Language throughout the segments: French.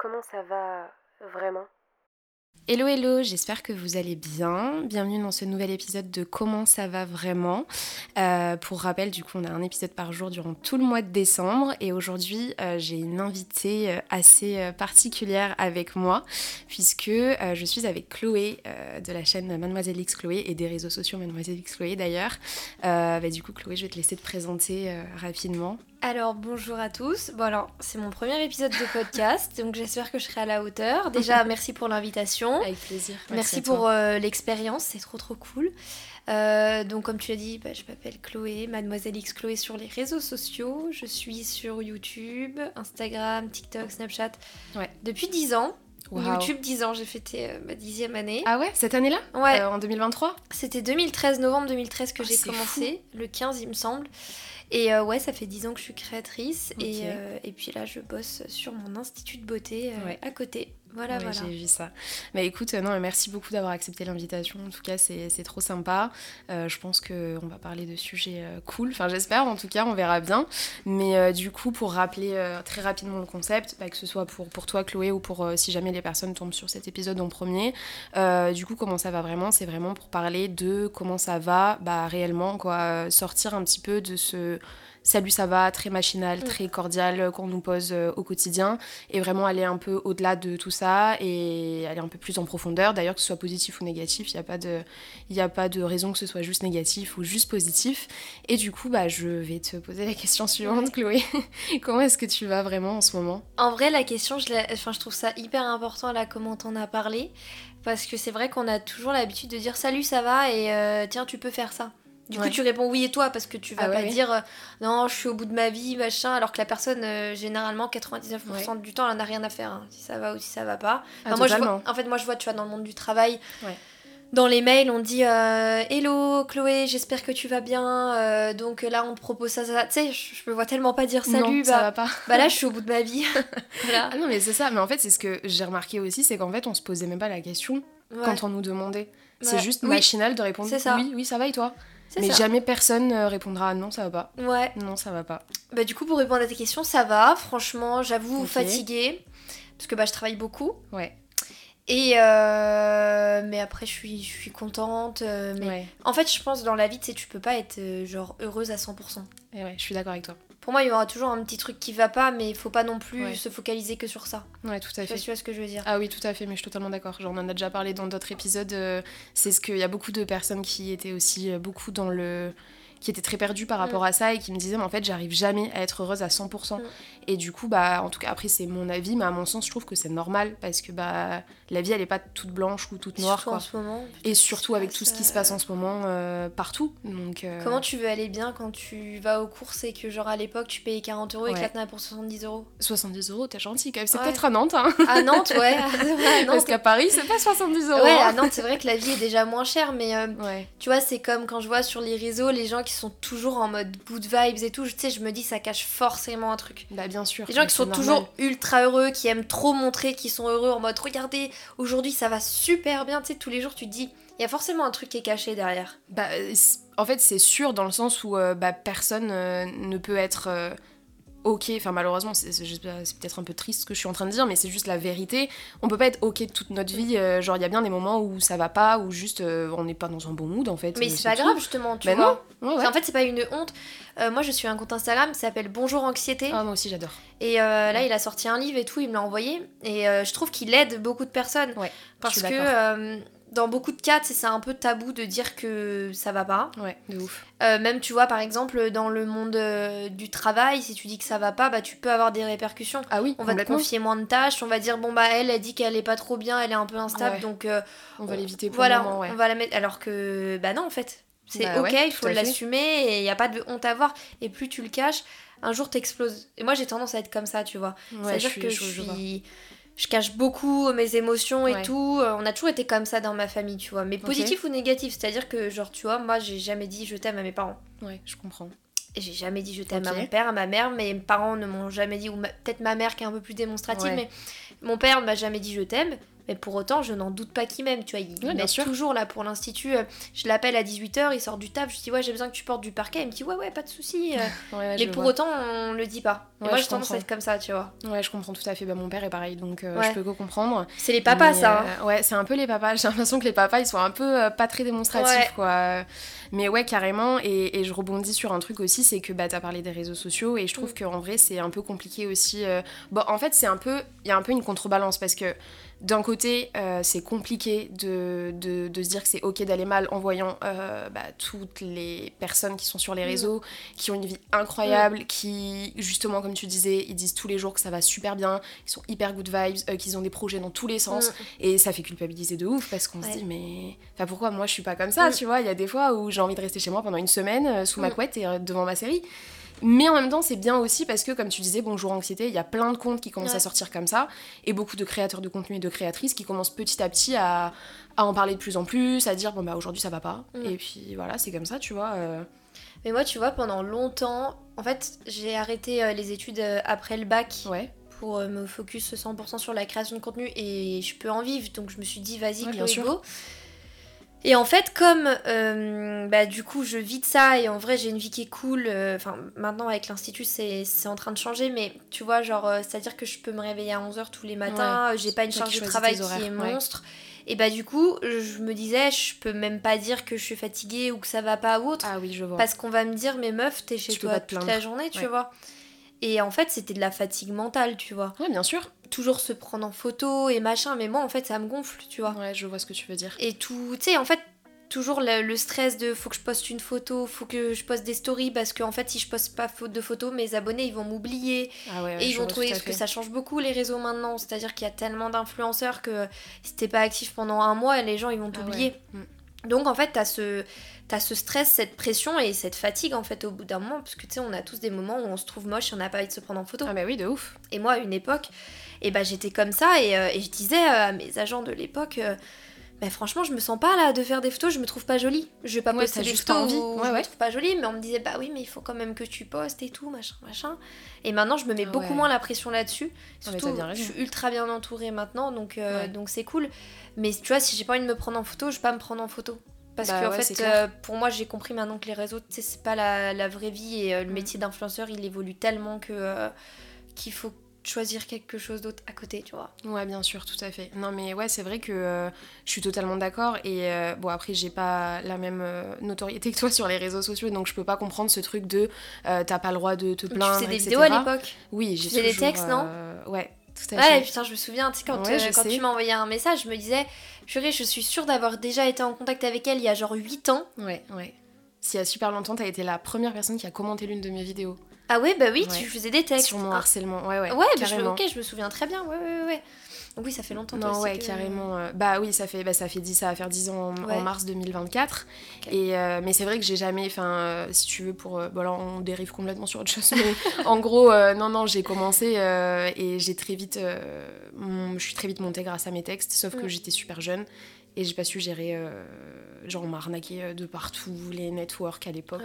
comment ça va vraiment? Hello hello, j'espère que vous allez bien. Bienvenue dans ce nouvel épisode de Comment ça va vraiment. Euh, pour rappel, du coup, on a un épisode par jour durant tout le mois de décembre et aujourd'hui, euh, j'ai une invitée euh, assez particulière avec moi puisque je suis avec Chloé de la chaîne Mademoiselle X Chloé et des réseaux sociaux Mademoiselle X Chloé d'ailleurs. Bah, du coup, Chloé, je vais te laisser te présenter rapidement. Alors bonjour à tous. Bon alors c'est mon premier épisode de podcast, donc j'espère que je serai à la hauteur. Déjà merci pour l'invitation. Avec plaisir. Merci, pour euh, l'expérience, c'est trop trop cool. Euh, donc comme tu l'as dit, bah, je m'appelle Chloé, Mademoiselle X Chloé sur les réseaux sociaux. Je suis sur YouTube, Instagram, TikTok, Snapchat ouais. depuis 10 ans. YouTube 10 ans, j'ai fêté euh, ma dixième année. Ah ouais, cette année-là? Ouais. en 2023 C'était 2013, novembre 2013 que ah, j'ai commencé, le 15 il me semble. Et euh, ouais, ça fait 10 ans que je suis créatrice. Et, euh, et, puis là, je bosse sur mon institut de beauté euh, à côté. Voilà, voilà. J'ai vu ça. Mais écoute, non, merci beaucoup d'avoir accepté l'invitation. En tout cas, c'est trop sympa. je pense qu'on va parler de sujets cool. Enfin, j'espère, en tout cas, on verra bien. Mais du coup, pour rappeler très rapidement le concept, bah, que ce soit pour, pour toi, Chloé, ou pour si jamais les personnes tombent sur cet épisode en premier, du coup, comment ça va vraiment? C'est vraiment pour parler de comment ça va bah, réellement, quoi. Sortir un petit peu de ce salut ça va, très machinal, mm. très cordial euh, qu'on nous pose euh, au quotidien et vraiment aller un peu au-delà de tout ça et aller un peu plus en profondeur. D'ailleurs que ce soit positif ou négatif, il n'y a, pas de, a pas de raison que ce soit juste négatif ou juste positif. Et du coup, bah, je vais te poser la question suivante, Chloé. comment est-ce que tu vas vraiment en ce moment? En vrai, la question, je, enfin, je trouve ça hyper important là, comment t'en as parlé. Parce que c'est vrai qu'on a toujours l'habitude de dire salut ça va? et euh, tiens tu peux faire ça. Du coup, tu réponds oui et toi parce que tu vas ah pas dire euh, non, je suis au bout de ma vie, machin, alors que la personne, euh, généralement, 99% du temps, elle en a rien à faire, hein, si ça va ou si ça va pas. Ah, moi, je en fait, moi, je vois, tu vois, dans le monde du travail, dans les mails, on dit euh, Hello Chloé, j'espère que tu vas bien. donc là, on te propose ça, ça. Tu sais, je, me vois tellement pas dire salut. bah, ça va pas. bah là, je suis au bout de ma vie. Ah non, mais c'est ça. Mais en fait, c'est ce que j'ai remarqué aussi, c'est qu'en fait, on se posait même pas la question quand on nous demandait. C'est juste machinal de répondre ça. oui, oui, ça va et toi? Mais jamais personne répondra non, ça va pas. Ouais. Non, ça va pas. Bah, du coup, pour répondre à tes questions, ça va. Franchement, j'avoue, fatiguée. Parce que bah, je travaille beaucoup. Ouais. Et euh, mais après, je suis, je suis contente. Euh, mais en fait, je pense dans la vie, tu sais, tu peux pas être euh, genre heureuse à 100%. Et ouais, je suis d'accord avec toi. Pour moi, il y aura toujours un petit truc qui va pas, mais il faut pas non plus se focaliser que sur ça. Ouais, tout à fait. Vois ce que je veux dire Ah oui, tout à fait, mais je suis totalement d'accord. J'en en a déjà parlé dans d'autres épisodes. c'est ce qu'il y a beaucoup de personnes qui étaient aussi beaucoup dans le qui était très perdu par rapport mm. à ça et qui me disait mais en fait j'arrive jamais à être heureuse à 100% mm. et du coup bah en tout cas après c'est mon avis mais à mon sens je trouve que c'est normal parce que bah la vie elle est pas toute blanche ou toute noire quoi. En ce moment, et surtout avec tout ce qui se passe en ce moment euh, partout. Donc euh, comment tu veux aller bien quand tu vas aux courses et que genre à l'époque tu payais 40 euros et que là t'en as pour 70 euros? 70 euros t'es gentil quand même. C'est peut-être à Nantes hein. à Nantes ouais. Parce qu'à Paris c'est pas 70 euros ouais à Nantes c'est vrai que la vie est déjà moins chère mais euh, tu vois c'est comme quand je vois sur les réseaux les gens qui sont toujours en mode good vibes et tout, tu sais, je me dis ça cache forcément un truc. Bah bien sûr. Les gens qui sont toujours ultra heureux, qui aiment trop montrer qu'ils sont heureux en mode regardez, aujourd'hui ça va super bien, tu sais, tous les jours tu te dis, il y a forcément un truc qui est caché derrière. Bah en fait c'est sûr dans le sens où euh, bah, personne euh, ne peut être... Euh, ok, enfin malheureusement c'est peut-être un peu triste ce que je suis en train de dire, mais c'est juste la vérité. On peut pas être ok toute notre vie, euh, genre il y a bien des moments où ça va pas, où juste euh, on n'est pas dans un bon mood en fait. Mais euh, c'est pas grave justement, tu vois. En fait c'est pas une honte. moi je suis un compte Instagram qui s'appelle Bonjour Anxiété. Ah moi aussi j'adore. Et là il a sorti un livre et tout, il me l'a envoyé. Et je trouve qu'il aide beaucoup de personnes. Ouais, parce que dans beaucoup de cas, c'est un peu tabou de dire que ça va pas. Ouais, de ouf. Euh, même, tu vois, par exemple, dans le monde euh, du travail, si tu dis que ça va pas, bah tu peux avoir des répercussions. Ah oui, On va te confier moins de tâches, on va dire, bon, bah elle, elle dit qu'elle est pas trop bien, elle est un peu instable, donc. Euh, on va l'éviter pour voilà, le moment, ouais. on va la mettre. Alors que, bah non, en fait. C'est bah ok, il faut l'assumer et il n'y a pas de honte à voir. Et plus tu le caches, un jour t'exploses. Et moi, j'ai tendance à être comme ça, tu vois. C'est-à-dire que je suis je cache beaucoup mes émotions et tout. Euh, on a toujours été comme ça dans ma famille, tu vois. Mais positif ou négatif, c'est-à-dire que, genre, tu vois, moi, j'ai jamais dit je t'aime à mes parents. Ouais, je comprends. Et j'ai jamais dit je t'aime à mon père, à ma mère. Mes parents ne m'ont jamais dit, ou peut-être ma mère qui est un peu plus démonstrative, mais mon père m'a jamais dit je t'aime. Mais pour autant, je n'en doute pas qu'il m'aime, tu vois. Il est toujours là pour l'institut. Euh, je l'appelle à 18h, il sort du taf, je dis ouais, j'ai besoin que tu portes du parquet. Il me dit ouais, ouais, pas de souci. mais pour autant, on le dit pas. moi, je, tendance à être comme ça, tu vois. Ouais, je comprends tout à fait. Bah, mon père est pareil, donc je peux que comprendre. C'est les papas, ça. Hein. ouais, c'est un peu les papas. J'ai l'impression que les papas, ils sont un peu pas très démonstratifs, quoi. Mais ouais, carrément. Et, je rebondis sur un truc aussi, c'est que bah, tu as parlé des réseaux sociaux et je trouve mm. qu'en vrai, c'est un peu compliqué aussi. Euh, bon, en fait, c'est un peu. Il y a un peu une contrebalance parce que d'un côté, euh, c'est compliqué de, de, de, se dire que c'est ok d'aller mal en voyant euh, bah, toutes les personnes qui sont sur les mm. réseaux, qui ont une vie incroyable, mm. qui, justement, comme tu disais, ils disent tous les jours que ça va super bien, ils sont hyper good vibes, euh, qu'ils ont des projets dans tous les sens, mm. et ça fait culpabiliser de ouf parce qu'on se dit, mais enfin, pourquoi moi je suis pas comme ça, tu vois? Il y a des fois où j'ai envie de rester chez moi pendant une semaine sous ma couette et devant ma série. Mais en même temps, c'est bien aussi parce que, comme tu disais, Bonjour Anxiété, il y a plein de comptes qui commencent à sortir comme ça, et beaucoup de créateurs de contenu et de créatrices qui commencent petit à petit à, à en parler de plus en plus, à dire, bon bah aujourd'hui ça va pas. Mm. Et puis voilà, c'est comme ça, tu vois. Euh. Mais moi, tu vois, pendant longtemps, en fait, j'ai arrêté euh, les études euh, après le bac. Ouais pour me focus 100% sur la création de contenu et je peux en vivre donc je me suis dit vas-y ouais, Chloé go et en fait, comme euh, bah, du coup je vis de ça et en vrai j'ai une vie qui est cool, euh, enfin maintenant avec l'Institut c'est en train de changer, mais tu vois, genre euh, c'est-à-dire que je peux me réveiller à 11h tous les matins, j'ai pas une charge de travail qui est monstre. Et bah du coup, je me disais, je peux même pas dire que je suis fatiguée ou que ça va pas ou autre. Ah oui, je vois. Parce qu'on va me dire, mais meuf, t'es chez toi toute la journée, tu vois. Et en fait, c'était de la fatigue mentale, tu vois. Ouais, bien sûr. Toujours se prendre en photo et machin, mais moi, en fait, ça me gonfle, tu vois. Ouais, je vois ce que tu veux dire. Et tout, tu sais, en fait, toujours le, stress de faut que je poste une photo, faut que je poste des stories, parce qu'en fait, si je poste pas de photos, mes abonnés, ils vont m'oublier. Ah ouais, et ils vont trouver que ça change beaucoup les réseaux maintenant. C'est-à-dire qu'il y a tellement d'influenceurs que si t'es pas actif pendant un mois, les gens, ils vont ah t'oublier. Mm. Donc, en fait, t'as ce t'as ce stress, cette pression et cette fatigue en fait au bout d'un moment, parce que tu sais, on a tous des moments où on se trouve moche et on n'a pas envie de se prendre en photo. Ah bah oui, de ouf. Et moi, à une époque, et bah, j'étais comme ça et, euh, je disais euh, à mes agents de l'époque. Euh, bah, franchement, je me sens pas là de faire des photos, je me trouve pas jolie. Je vais pas poster des photos envie. je me trouve pas jolie, mais on me disait bah oui, mais il faut quand même que tu postes et tout, machin, machin. Et maintenant, je me mets beaucoup moins la pression là-dessus. Surtout, je suis ultra bien entourée maintenant, donc donc c'est cool. Mais tu vois, si j'ai pas envie de me prendre en photo, je vais pas me prendre en photo. Parce bah qu'en fait, euh, pour moi, j'ai compris maintenant que les réseaux, c'est pas la, la, vraie vie et euh, le mm. métier d'influenceur, il évolue tellement que qu'il faut choisir quelque chose d'autre à côté, tu vois. Ouais, bien sûr, tout à fait. Non, mais ouais, c'est vrai que je suis totalement d'accord. Et bon, après, j'ai pas la même notoriété que toi sur les réseaux sociaux, donc je peux pas comprendre ce truc de t'as pas le droit de te plaindre. Tu faisais des vidéos à l'époque Oui, j'ai toujours... des textes, non Ouais, tout à ouais, putain, je me souviens, tu sais, quand, quand tu m'as envoyé un message, je me disais, Purée, je suis sûre d'avoir déjà été en contact avec elle il y a genre 8 ans. Ouais, ouais. S'il y a super longtemps, t'as été la première personne qui a commenté l'une de mes vidéos. Ah ouais, bah oui, tu faisais des textes. Sur mon harcèlement, ouais, ouais. Ouais, bah je, ok, je me souviens très bien, ouais, ouais, ouais. Oui, ça fait longtemps. Non, ouais, carrément. Euh, bah oui, ça fait, bah, ça fait 10, ça va faire 10 ans en, mars 2024. Et, euh, mais c'est vrai que j'ai jamais, enfin, euh, si tu veux, pour. bon, là, on dérive complètement sur autre chose, mais en gros, non, non, j'ai commencé et j'ai très vite. je suis très vite montée grâce à mes textes, sauf que mm. j'étais super jeune et j'ai pas su gérer genre on m'a arnaqué euh, de partout, les networks à l'époque,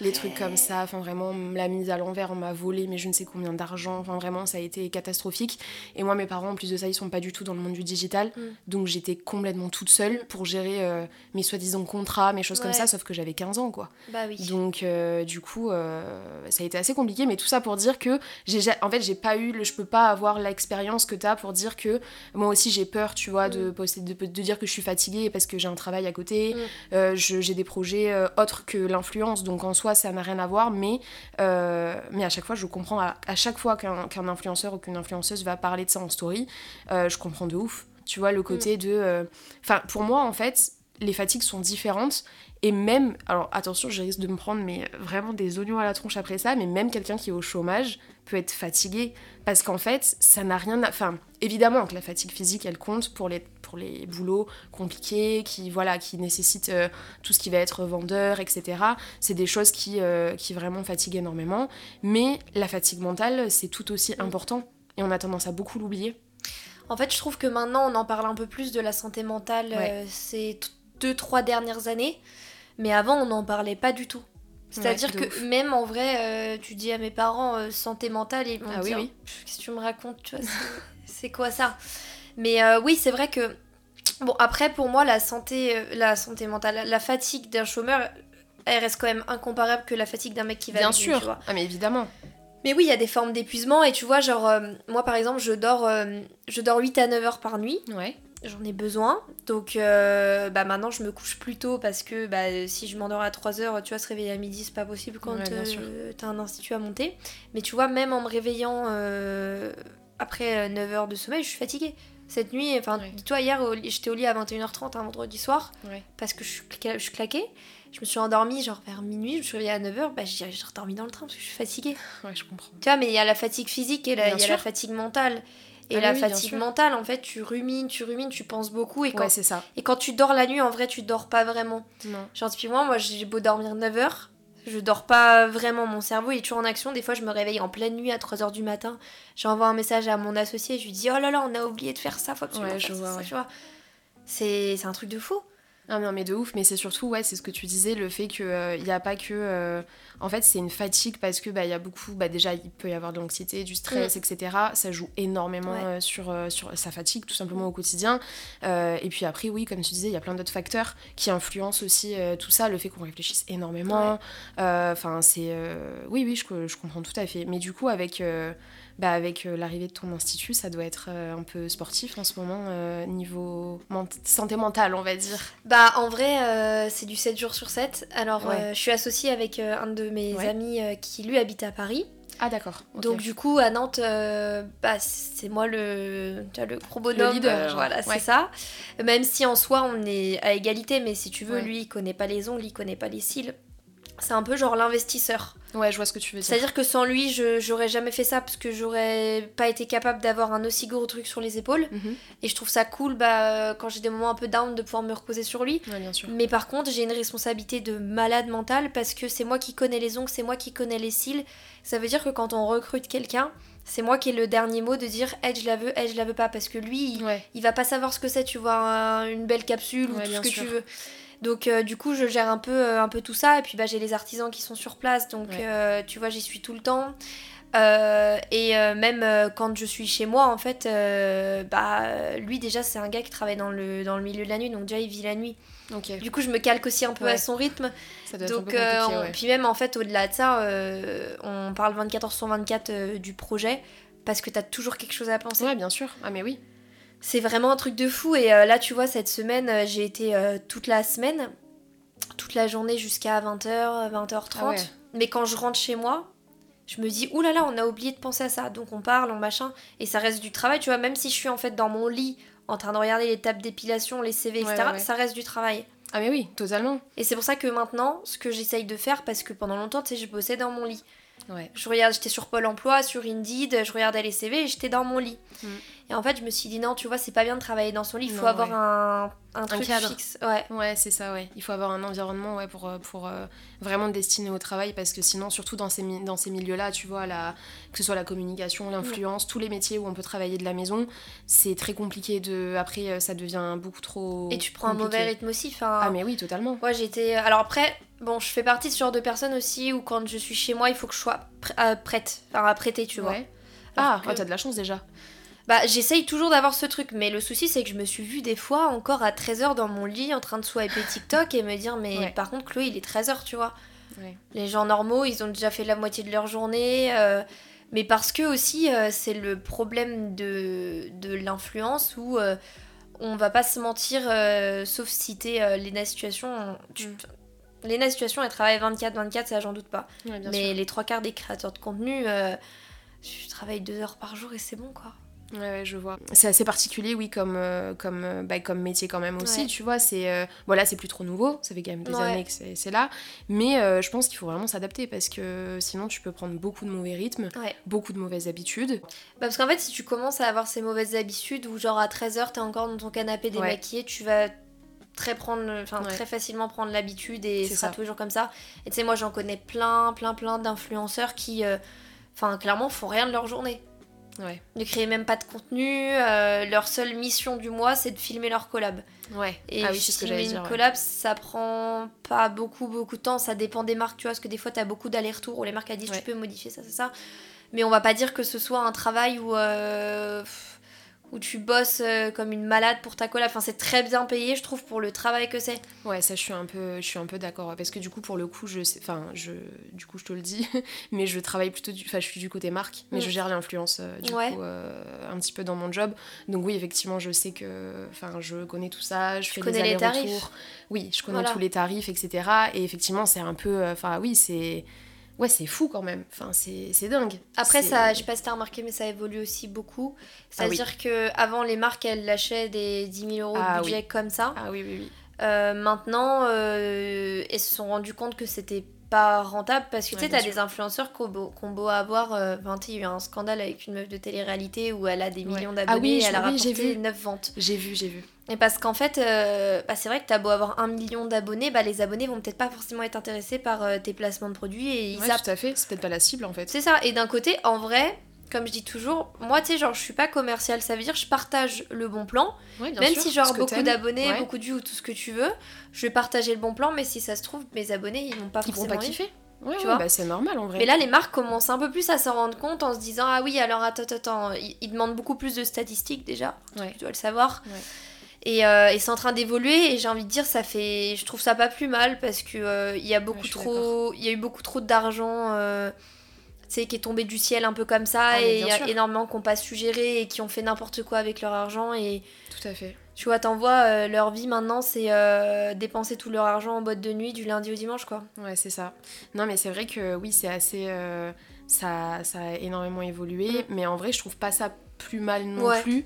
les trucs comme ça, enfin vraiment la mise à l'envers, on m'a volé mais je ne sais combien d'argent, enfin vraiment ça a été catastrophique. Et moi mes parents en plus de ça ils sont pas du tout dans le monde du digital, mm. donc j'étais complètement toute seule pour gérer euh, mes soi-disant contrats, mes choses comme ça, sauf que j'avais 15 ans quoi. Bah oui. Donc euh, du coup ça a été assez compliqué, mais tout ça pour dire que j'ai en fait j'ai pas eu, le, je peux pas avoir l'expérience que tu as pour dire que moi aussi j'ai peur tu vois de, mm. de, de, dire que je suis fatiguée parce que j'ai un travail à côté Mm. Euh, j'ai des projets euh, autres que l'influence, donc en soi ça n'a rien à voir, mais, euh, mais à chaque fois je comprends, à, chaque fois qu'un influenceur ou qu'une influenceuse va parler de ça en story, je comprends de ouf. Tu vois, le mm. côté de... Enfin, pour moi en fait, les fatigues sont différentes et même, alors attention, je risque de me prendre mais vraiment des oignons à la tronche après ça, mais même quelqu'un qui est au chômage peut être fatigué parce qu'en fait, ça n'a rien à... Enfin, évidemment que la fatigue physique, elle compte pour les, pour les boulots compliqués, qui, voilà, qui nécessitent euh, tout ce qui va être vendeur, etc. C'est des choses qui, euh, qui vraiment fatiguent énormément. Mais la fatigue mentale, c'est tout aussi important et on a tendance à beaucoup l'oublier. En fait, je trouve que maintenant, on en parle un peu plus de la santé mentale euh, ces deux, trois dernières années. Mais avant, on n'en parlait pas du tout. C'est-à-dire que même en vrai, euh, tu dis à mes parents euh, santé mentale, ils vont ah, dire oui, Qu'est-ce que tu me racontes C'est quoi ça? Mais oui, c'est vrai que. Bon, après, pour moi, la santé, la santé mentale, la fatigue d'un chômeur, elle reste quand même incomparable que la fatigue d'un mec qui va bien sûr tu vois. ah mais évidemment mais oui il y a des formes d'épuisement et tu vois genre moi par exemple je dors je dors 8 à 9 heures par nuit ouais j'en ai besoin. Donc bah maintenant je me couche plus tôt parce que bah, si je m'endors à 3 heures, tu vois, se réveiller à midi, c'est pas possible quand euh, t'as un institut à monter. Mais tu vois, même en me réveillant euh, après 9 heures de sommeil, je suis fatiguée. Cette nuit, enfin, dis-toi, hier j'étais au lit à 21h30 un vendredi soir parce que je suis, je claquée. Je me suis endormie genre vers minuit, je me suis réveillée à 9h, bah j'ai redormi dans le train parce que je suis fatiguée. Ouais, je comprends. Tu vois, mais il y a la fatigue physique et il y a la fatigue mentale. Et ah la fatigue mentale, en fait, tu rumines, tu rumines, tu penses beaucoup. Et quand, c'est ça. Et quand tu dors la nuit, en vrai, tu dors pas vraiment. Non. Genre, typiquement, moi, j'ai beau dormir 9 heures, je dors pas vraiment. Mon cerveau est toujours en action. Des fois, je me réveille en pleine nuit à 3 heures du matin. J'envoie un message à mon associé, je lui dis Oh là là, on a oublié de faire ça, faut que ouais, je vois, ça, tu vois. C'est un truc de fou. Ah non mais de ouf, mais c'est surtout ouais, c'est ce que tu disais, le fait qu'il n'y euh, a pas que euh, en fait c'est une fatigue parce que bah il y a beaucoup bah déjà il peut y avoir de l'anxiété, du stress, mm. etc. Ça joue énormément euh, sur sur sa fatigue tout simplement au quotidien. et puis après oui comme tu disais il y a plein d'autres facteurs qui influencent aussi tout ça, le fait qu'on réfléchisse énormément. Enfin c'est oui oui je, je, comprends tout à fait. Mais du coup avec bah, avec euh, l'arrivée de ton institut, ça doit être euh, un peu sportif en ce moment, euh, niveau santé mentale, on va dire. Bah, en vrai, c'est du 7 jours sur 7. Alors, je suis associée avec un de mes amis qui, lui, habite à Paris. Ah d'accord. Donc du coup à Nantes, bah, c'est moi le, le gros bonhomme. Le leader, voilà, c'est ça. Même si en soi on est à égalité, mais si tu veux, lui il connaît pas les ongles, il connaît pas les cils. C'est un peu genre l'investisseur. Ouais, je vois ce que tu veux dire. C'est-à-dire que sans lui, je j'aurais jamais fait ça parce que j'aurais pas été capable d'avoir un aussi gros truc sur les épaules. Mhm. Et je trouve ça cool bah, quand j'ai des moments un peu down de pouvoir me reposer sur lui. Ouais, bien sûr. Mais par contre, j'ai une responsabilité de malade mental parce que c'est moi qui connais les ongles, c'est moi qui connais les cils. Ça veut dire que quand on recrute quelqu'un, c'est moi qui ai le dernier mot de dire elle je la veux, elle je la veux pas parce que lui il, va pas savoir ce que c'est, tu vois, une belle capsule ou tout ce que tu veux. Donc euh, du coup, je gère un peu, euh, un peu tout ça. Et puis bah, j'ai les artisans qui sont sur place. Donc euh, tu vois, j'y suis tout le temps. et même quand je suis chez moi, en fait, bah, lui déjà, c'est un gars qui travaille dans le, dans le milieu de la nuit. Donc déjà, il vit la nuit. Du coup, je me calque aussi un peu à son rythme. Ça doit donc, être Puis même, en fait, au-delà de ça, on parle 24 heures sur 24 du projet. Parce que tu as toujours quelque chose à penser. Ouais, bien sûr. Ah mais oui. C'est vraiment un truc de fou. Et euh, là, tu vois, cette semaine, euh, j'ai été euh, toute la semaine, toute la journée jusqu'à 20h, 20h30. Mais quand je rentre chez moi, je me dis, oulala, là là, on a oublié de penser à ça. Donc on parle, on machin. Et ça reste du travail, tu vois, même si je suis en fait dans mon lit en train de regarder les tables d'épilation, les CV, etc., ça reste du travail. Ah mais oui, totalement. Et c'est pour ça que maintenant, ce que j'essaye de faire, parce que pendant longtemps, tu sais, je bossais dans mon lit. Je regarde, j'étais sur Pôle Emploi, sur Indeed, je regardais les CV et j'étais dans mon lit. Mm. Et en fait, je me suis dit non, tu vois, c'est pas bien de travailler dans son lit, il faut avoir un, un, truc fixe. Ouais, ouais c'est ça, ouais. Il faut avoir un environnement ouais, pour, euh, pour euh, vraiment destiner au travail parce que sinon, surtout dans ces, dans ces milieux-là, tu vois, la, que ce soit la communication, l'influence, tous les métiers où on peut travailler de la maison, c'est très compliqué de. Après, euh, ça devient beaucoup trop. Et tu prends un mauvais rythme aussi. Enfin, ah, mais oui, totalement. Moi, j'étais. Alors après, Bon, je fais partie de ce genre de personnes aussi où quand je suis chez moi, il faut que je sois prête, enfin à prêter, tu vois. Ah, t'as de la chance déjà. Bah, j'essaye toujours d'avoir ce truc, mais le souci c'est que je me suis vue des fois encore à 13h dans mon lit en train de swiper TikTok et me dire, mais par contre, Chloé, il est 13h, tu vois. Les gens normaux, ils ont déjà fait la moitié de leur journée. Euh, mais parce que aussi, euh, c'est le problème de, de l'influence où euh, on va pas se mentir, sauf si t'es Léna Situation. Tu, mm. Léna Situation, elle travaille 24-24, ça j'en doute pas. mais les trois quarts des créateurs de contenu, je travaille deux heures par jour et c'est bon quoi. Ouais, je vois. C'est assez particulier, oui, comme, euh, comme, euh, bah, comme métier quand même aussi, tu vois. C'est euh, voilà, c'est plus trop nouveau, ça fait quand même des années que c'est là. Mais je pense qu'il faut vraiment s'adapter parce que sinon tu peux prendre beaucoup de mauvais rythmes, beaucoup de mauvaises habitudes. Bah, parce qu'en fait, si tu commences à avoir ces mauvaises habitudes où genre à 13h t'es encore dans ton canapé démaquillé, tu vas très prendre enfin très facilement prendre l'habitude et ce sera toujours comme ça et tu sais moi j'en connais plein plein plein d'influenceurs qui enfin clairement font rien de leur journée Ouais. Ne créer même pas de contenu. Euh, leur seule mission du mois, c'est de filmer leur collab. Ouais. Et ah oui, ce que une collab, ça prend pas beaucoup, beaucoup de temps. Ça dépend des marques, tu vois, parce que des fois, tu as beaucoup d'allers-retours où les marques disent tu peux modifier ça, c'est ça. Mais on va pas dire que ce soit un travail où, euh, où tu bosses euh, comme une malade pour ta collab. Enfin, c'est très bien payé, je trouve, pour le travail que c'est. Ouais, ça, je suis un peu, je suis un peu d'accord. Parce que du coup, pour le coup, je sais, enfin, je, du coup, je te le dis, mais je travaille plutôt, du, enfin, je suis du côté marque, mais je mm. gère l'influence, euh, du coup, euh, un petit peu dans mon job. Donc oui, effectivement, je sais que, enfin, je connais tout ça, je fais connais les tarifs. Oui, je connais tous les tarifs, etc. Et effectivement, c'est un peu, enfin, oui, c'est ouais, c'est fou quand même. Enfin, c'est dingue. Après, ça, je sais pas si t'as remarqué, mais ça évolue aussi beaucoup. C'est-à-dire ah que avant les marques, elles lâchaient des 10 000 euros de ah budget comme ça. Ah oui, oui, oui. Euh, maintenant, euh, elles se sont rendues compte que c'était pas rentable parce que tu sais, t'as des influenceurs qu'on beau, beau avoir. Euh, il y a eu un scandale avec une meuf de télé-réalité où elle a des millions d'abonnés ah oui, et elle a rapporté vu. 9 ventes. J'ai vu, j'ai vu. Et parce qu'en fait, euh, bah, c'est vrai que t'as beau avoir un million d'abonnés, bah, les abonnés vont peut-être pas forcément être intéressés par euh, tes placements de produits et ils ouais, tout à fait, c'est peut-être pas la cible en fait. C'est ça, et d'un côté, en vrai, comme je dis toujours, moi, tu sais, genre, je suis pas commercial, ça veut dire je partage le bon plan. même si genre beaucoup d'abonnés, beaucoup de vues ou tout ce que tu veux, je vais partager le bon plan, mais si ça se trouve, mes abonnés, ils vont pas forcément. Ils vont pas kiffer. Ouais, tu vois bah c'est normal en vrai. Mais là, les marques commencent un peu plus à s'en rendre compte en se disant Ah oui, alors attends, attends, ils, demandent beaucoup plus de statistiques déjà. Tu dois le savoir. Euh, et, c'est en train d'évoluer et j'ai envie de dire ça fait je trouve ça pas plus mal parce que euh, il y a beaucoup trop il y a eu beaucoup trop d'argent euh, qui est tombé du ciel un peu comme ça ah, et il y a énormément qui n'ont pas su gérer et qui ont fait n'importe quoi avec leur argent et tout à fait tu vois t'envoies euh, leur vie maintenant c'est dépenser tout leur argent en boîte de nuit du lundi au dimanche quoi ouais c'est ça non mais c'est vrai que oui c'est assez ça, ça a énormément évolué mm. mais en vrai je trouve pas ça plus mal non plus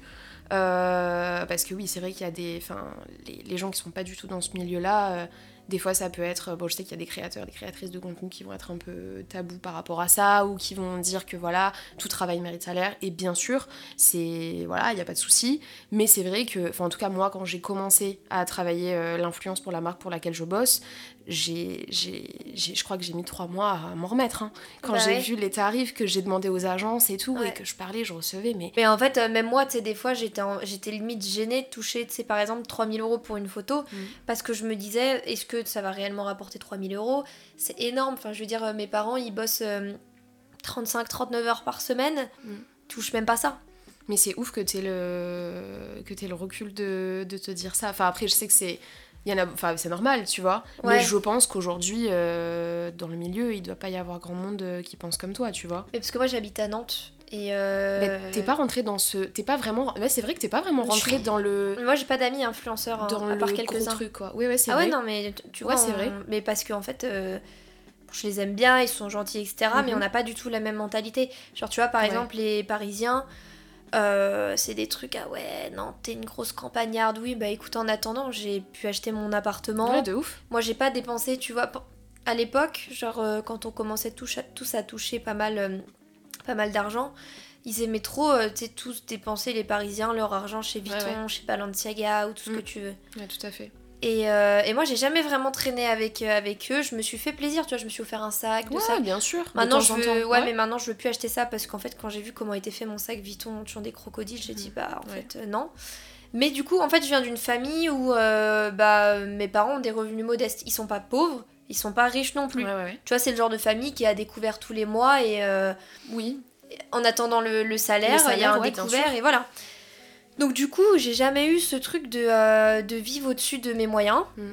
euh, parce que oui, c'est vrai qu'il y a des. Enfin, les, les, gens qui sont pas du tout dans ce milieu-là, euh, des fois ça peut être. Bon, je sais qu'il y a des créateurs, des créatrices de contenu qui vont être un peu tabous par rapport à ça, ou qui vont dire que voilà, tout travail mérite salaire. Et bien sûr, c'est. Voilà, il n'y a pas de souci. Mais c'est vrai que. Enfin, en tout cas, moi, quand j'ai commencé à travailler euh, l'influence pour la marque pour laquelle je bosse, j'ai, je crois que j'ai mis trois mois à m'en remettre. Hein. Quand bah j'ai vu les tarifs que j'ai demandé aux agences et tout, et que je parlais, je recevais. Mais, mais en fait, euh, même moi, tu sais, des fois, j'étais, j'étais limite gênée de toucher, tu sais, par exemple, 3000 euros pour une photo, mm. parce que je me disais, est-ce que ça va réellement rapporter 3000 euros? C'est énorme. Enfin, je veux dire, euh, mes parents, ils bossent 35-39 euh, heures par semaine, mm. touchent même pas ça. Mais c'est ouf que tu aies le, que aies le recul de, de te dire ça. Enfin, après, je sais que c'est il y en a enfin c'est normal tu vois. Mais je pense qu'aujourd'hui euh, dans le milieu il doit pas y avoir grand monde euh, qui pense comme toi tu vois. Mais parce que moi j'habite à Nantes et euh... t'es pas rentré dans ce t'es pas vraiment c'est vrai que t'es pas vraiment rentré dans le moi j'ai pas d'amis influenceurs hein, dans à part quelques uns trucs quoi. Oui ouais c'est ah vrai. ouais non mais tu vois c'est vrai. mais parce que en fait euh, je les aime bien ils sont gentils etc mais mhm. on n'a pas du tout la même mentalité. Genre tu vois par exemple les parisiens euh, c'est des trucs, ah ouais, non, t'es une grosse campagnarde. Oui, bah écoute, en attendant, j'ai pu acheter mon appartement. Ouais, de ouf. Moi, j'ai pas dépensé, tu vois, à l'époque, genre euh, quand on commençait tous à, tous à toucher pas mal, euh, pas mal d'argent, ils aimaient trop, tu sais, tous dépenser les Parisiens leur argent chez Vuitton, chez Balenciaga ou tout ce que mm. tu veux. Ouais, tout à fait. Et, euh, et, moi, j'ai jamais vraiment traîné avec, euh, avec eux. Je me suis fait plaisir, tu vois. Je me suis offert un sac, ouais, bien sûr. Maintenant, je veux, ouais, mais maintenant, je veux plus acheter ça parce qu'en fait, quand j'ai vu comment était fait mon sac Vuitton, toujours des crocodiles, j'ai dit, mm. bah, en fait, euh, non. Mais du coup, en fait, je viens d'une famille où bah, mes parents ont des revenus modestes. Ils sont pas pauvres, ils sont pas riches non plus. tu vois, c'est le genre de famille qui a découvert tous les mois et. oui. En attendant le, le salaire, il y a un découvert et voilà. Donc du coup, j'ai jamais eu ce truc de, euh, de vivre au-dessus de mes moyens. Mm.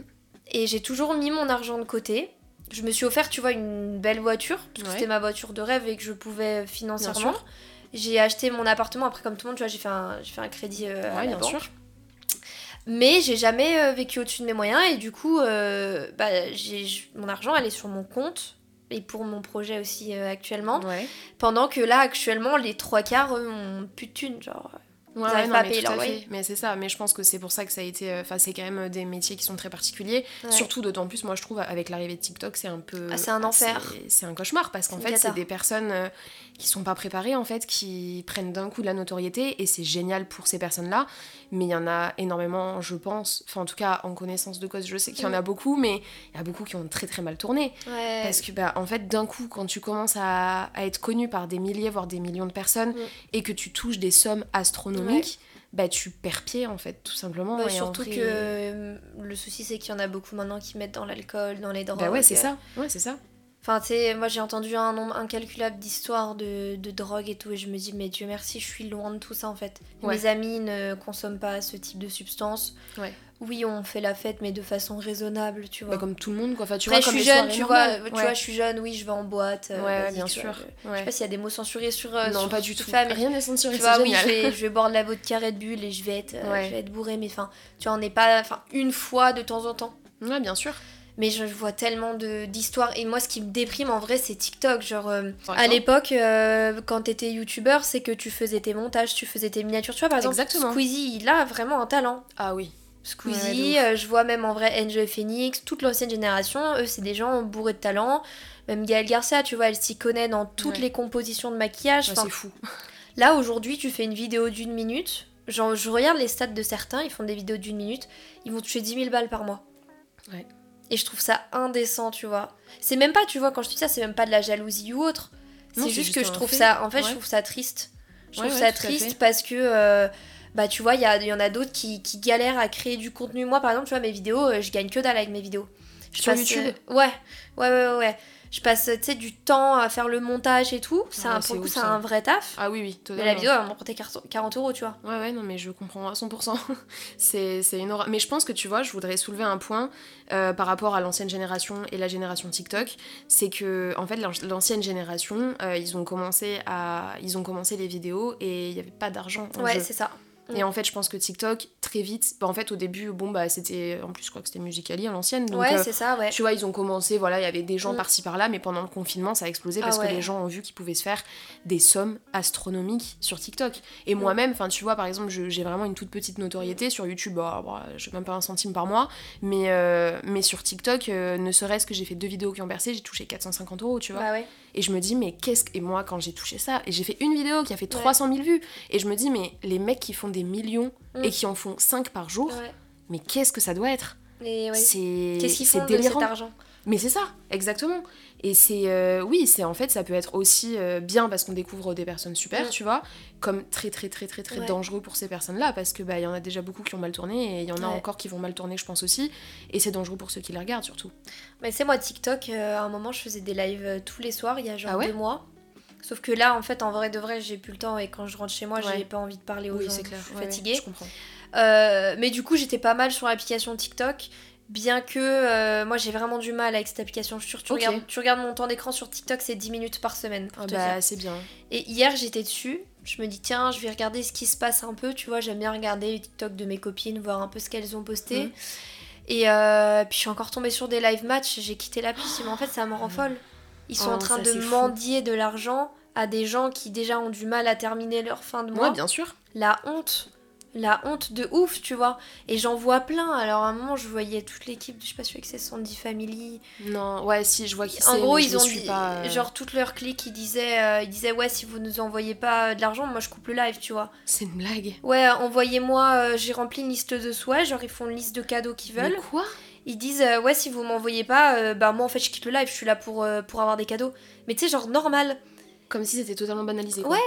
Et j'ai toujours mis mon argent de côté. Je me suis offert, tu vois, une belle voiture, parce que c'était ma voiture de rêve et que je pouvais financièrement. J'ai acheté mon appartement, après comme tout le monde, tu vois, j'ai fait un, fait un crédit euh, à la banque. Sûr. Mais j'ai jamais euh, vécu au-dessus de mes moyens et du coup, bah, mon argent, elle est sur mon compte et pour mon projet aussi actuellement. Pendant que là, actuellement, les trois quarts, eux, ont plus de thunes. Genre, Ouais, pas à Mais c'est ça, mais je pense que c'est pour ça que ça a été. Euh, enfin, c'est quand même des métiers qui sont très particuliers. Surtout d'autant plus, moi je trouve, avec l'arrivée de TikTok, c'est un peu. Ah, c'est un enfer. C'est un cauchemar parce qu'en fait, c'est des personnes euh, qui sont pas préparées, en fait, qui prennent d'un coup de la notoriété et c'est génial pour ces personnes-là. Mais il y en a énormément, je pense. Enfin, en tout cas, en connaissance de cause, je sais qu'il y en a mm. beaucoup, mais il y a beaucoup qui ont très très mal tourné. Parce que, bah, en fait, d'un coup, quand tu commences à, à, être connu par des milliers, voire des millions de personnes mm. et que tu touches des sommes astronomiques, bah tu perds pied en fait tout simplement bah, surtout que euh, le souci c'est qu'il y en a beaucoup maintenant qui mettent dans l'alcool dans les drogues bah ouais c'est ça ouais c'est ça Enfin, tu sais, moi j'ai entendu un nombre incalculable d'histoires de, de, drogue et tout, et je me dis, mais Dieu merci, je suis loin de tout ça en fait. Mes amis ne consomment pas ce type de substance. Ouais. Oui, on fait la fête, mais de façon raisonnable, tu vois. Bah, comme tout le monde, quoi. Enfin, tu vois, je suis jeune, tu vois, tu vois, je suis jeune, oui, je vais en boîte. Euh, ouais, bien sûr. Je sais pas s'il y a des mots censurés sur. Euh, non, pas du tout. Rien n'est censuré, tu vois, oui, je vais, je vais, boire de la vodka Red Bull et je vais être, euh, je vais être bourrée, mais enfin, tu vois, on n'est pas. Enfin, une fois de temps en temps. Ouais, bien sûr mais je vois tellement d'histoires. Et moi ce qui me déprime en vrai c'est TikTok. Genre euh, à l'époque euh, quand t'étais youtubeur c'est que tu faisais tes montages tu faisais tes miniatures. Tu vois par exemple Exactement. Squeezie il a vraiment un talent. Ah oui. Squeezie euh, je vois même en vrai Angel Phoenix toute l'ancienne génération eux c'est des gens bourrés de talent. Même Gaël Garcia tu vois elle s'y connaît dans toutes les compositions de maquillage. C'est fou. là aujourd'hui tu fais une vidéo d'une minute. Genre je regarde les stats de certains ils font des vidéos d'une minute. Ils vont toucher 10 000 balles par mois. Ouais et je trouve ça indécent, tu vois. C'est même pas, tu vois, quand je dis ça, c'est même pas de la jalousie ou autre. C'est juste, que je trouve ça, en fait, je trouve ça triste. Je trouve ça triste parce que, euh, bah, tu vois, il y, y, en a d'autres qui, qui, galèrent à créer du contenu. Moi, par exemple, tu vois, mes vidéos, euh, je gagne que dalle avec mes vidéos. Je Sur YouTube euh, Ouais, ouais, ouais, ouais je passe du temps à faire le montage et tout. C'est un, pour coup, c'est un vrai taf. Ah oui, oui, totalement. Mais la vidéo, elle m'a coûté 40 euros, tu vois. Ouais, ouais, non, mais je comprends à 100%. c'est, c'est une Mais je pense que, tu vois, je voudrais soulever un point euh, par rapport à l'ancienne génération et la génération TikTok. C'est que, en fait, l'ancienne génération, euh, ils, ont commencé à... ils ont commencé les vidéos et il n'y avait pas d'argent. Ouais, c'est ça. Et en fait, je pense que TikTok, très vite, bah, en fait, au début, bon, bah, c'était. En plus, je crois que c'était Musicali à l'ancienne. Ouais, euh, c'est ça, ouais. Tu vois, ils ont commencé, voilà, il y avait des gens mm. par-ci par-là, mais pendant le confinement, ça a explosé parce ah que les gens ont vu qu'ils pouvaient se faire des sommes astronomiques sur TikTok. Et mm. moi-même, enfin, tu vois, par exemple, j'ai vraiment une toute petite notoriété sur YouTube, bah, bah, j'ai même pas un centime par mois, mais, euh, mais sur TikTok, euh, ne serait-ce que j'ai fait deux vidéos qui ont percé, j'ai touché 450 euros, tu vois. Bah ouais. Et je me dis, mais qu'est-ce que. Et moi, quand j'ai touché ça, et j'ai fait une vidéo qui a fait 300 000 vues, et je me dis, mais les mecs qui font des millions mm. et qui en font 5 par jour, mais qu'est-ce que ça doit être? C'est. Qu'est-ce qu'ils font de cet argent? Mais c'est ça, exactement. Et c'est. Euh, oui, c'est en fait, ça peut être aussi euh, bien parce qu'on découvre des personnes super, mm. tu vois, comme très, très, très, très, très dangereux pour ces personnes-là parce que bah, y en a déjà beaucoup qui ont mal tourné et il y en a encore qui vont mal tourner, je pense aussi. Et c'est dangereux pour ceux qui les regardent surtout. Mais c'est moi, TikTok, euh, à un moment, je faisais des lives tous les soirs, il y a genre ah deux mois. Sauf que là, en fait, en vrai de vrai, j'ai plus le temps et quand je rentre chez moi, j'ai pas envie de parler aux oui, gens. Clair. Je suis fatiguée. je comprends. mais du coup, j'étais pas mal sur l'application TikTok. Bien que euh, moi j'ai vraiment du mal avec cette application. Je tu, regardes, tu regardes mon temps d'écran sur TikTok, c'est 10 minutes par semaine. Ah bah, c'est bien. Et hier j'étais dessus, je me dis tiens, je vais regarder ce qui se passe un peu. Tu vois, j'aime bien regarder les TikTok de mes copines, voir un peu ce qu'elles ont posté. Mm. Et euh, puis je suis encore tombée sur des live match, j'ai quitté l'appli, mais en fait ça me rend folle. Ils sont oh, en train de mendier de l'argent à des gens qui déjà ont du mal à terminer leur fin de mois. Ouais, bien sûr. La honte la honte de ouf, tu vois. Et j'en vois plein. Alors à un moment, je voyais toute l'équipe, je sais pas si c'est Sandy Family. Non, ouais, si, je vois qui c'est. En gros, ils ont dit, euh. genre toute leur clique, ils disaient, euh, ils disaient, ouais, si vous nous envoyez pas de l'argent, moi je coupe le live, tu vois. C'est une blague. Ouais, envoyez-moi, euh, j'ai rempli une liste de souhaits, genre ils font une liste de cadeaux qu'ils veulent. Mais quoi? Ils disent ouais si vous m'envoyez pas bah moi en fait je quitte le live je suis là pour, pour avoir des cadeaux mais tu sais genre normal comme si c'était totalement banalisé. Ouais,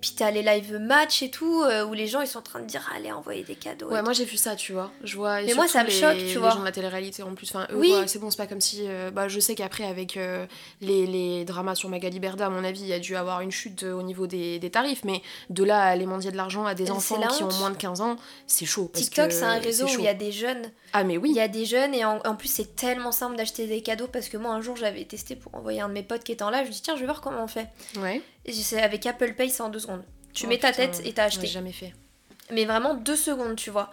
puis t'as les live match et tout, euh, où les gens ils sont en train de dire allez envoyer des cadeaux. Ouais, moi j'ai vu ça, tu vois. Je vois. Mais moi ça me choque, tu vois. Les gens de la télé-réalité en plus. Enfin, eux, oui. c'est bon, c'est pas comme si. Euh, bah, je sais qu'après, avec euh, les, les, dramas sur Magali Berda, à mon avis, il y a dû avoir une chute au niveau des, des tarifs. Mais de là à les mendier de l'argent à des enfants qui ont moins de 15 ans, c'est chaud. TikTok, c'est un réseau où il y a des jeunes. Ah, mais oui. Il y a des jeunes et en, en plus, c'est tellement simple d'acheter des cadeaux parce que moi, un jour, j'avais testé pour envoyer un de mes potes qui était en live. Je dis tiens, je vais voir comment on fait. Ouais. Et avec Apple Pay, c'est en deux secondes. Tu oh, mets ta tête et t'as acheté. jamais fait. Mais vraiment deux secondes, tu vois.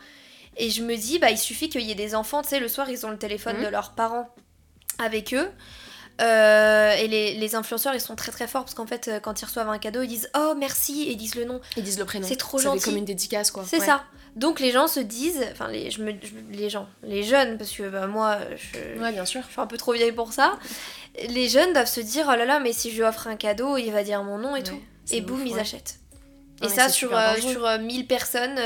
Et je me dis, bah, il suffit qu'il y ait des enfants, tu sais, le soir, ils ont le téléphone de mmh. leurs parents avec eux. Euh, et les, les, influenceurs, ils sont très très forts parce qu'en fait, euh, quand ils reçoivent un cadeau, ils disent Oh merci et ils disent le nom. Ils disent le prénom. C'est trop gentil. C'est comme une dédicace quoi. C'est ça. Donc les gens se disent, enfin les, je me, les gens, les jeunes, parce que bah, moi, je, ouais, bien sûr. je suis un peu trop vieille pour ça. Les jeunes doivent se dire Oh là là, mais si je lui offre un cadeau, il va dire mon nom et tout. Et boum, ils achètent. Et ça sur, euh, sur 1000 personnes.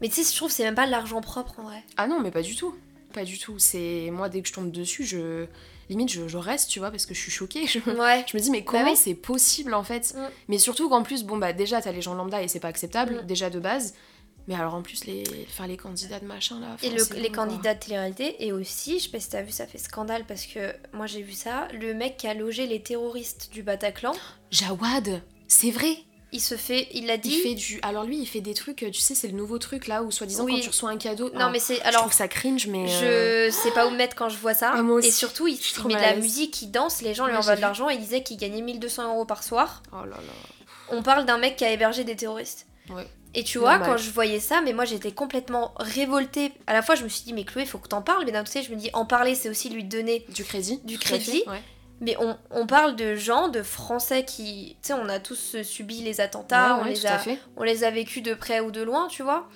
Mais tu sais, je trouve c'est même pas de l'argent propre en vrai. Ah non, mais pas du tout. Pas du tout. C'est moi dès que je tombe dessus, je limite je, reste, tu vois, parce que je suis choquée. Je, ouais. je me dis mais bah comment c'est possible en fait? Mm. Mais surtout qu'en plus, bon bah déjà t'as les gens lambda et c'est pas acceptable, mm. déjà de base. Mais alors en plus, les, enfin, les candidats de machin là. Et les candidats de télé-réalité. Et aussi, je sais pas si t'as vu, ça fait scandale parce que moi j'ai vu ça. Le mec qui a logé les terroristes du Bataclan. Jawad C'est vrai il se fait, il l'a dit. Il fait du. Alors lui, il fait des trucs, tu sais, c'est le nouveau truc là où soi-disant quand tu reçois un cadeau. Non, mais c'est. Alors. Je trouve ça cringe, mais. Je euh, sais pas où me mettre quand je vois ça. Ah, et surtout, il, met de la musique, il danse, les gens lui envoient de l'argent et il disait qu'il gagnait 1200 euros par soir. Oh là là. On parle d'un mec qui a hébergé des terroristes. Ouais. Et tu vois, quand je voyais ça, mais moi j'étais complètement révoltée. À la fois, je me suis dit, mais Chloé, faut que t'en parles. Mais d'un côté, je me dis, en parler, c'est aussi lui donner du crédit. Du crédit. Mais on, parle de gens, de Français qui. Tu sais, on a tous subi les attentats, on, les a, on les a vécus de près ou de loin, tu vois.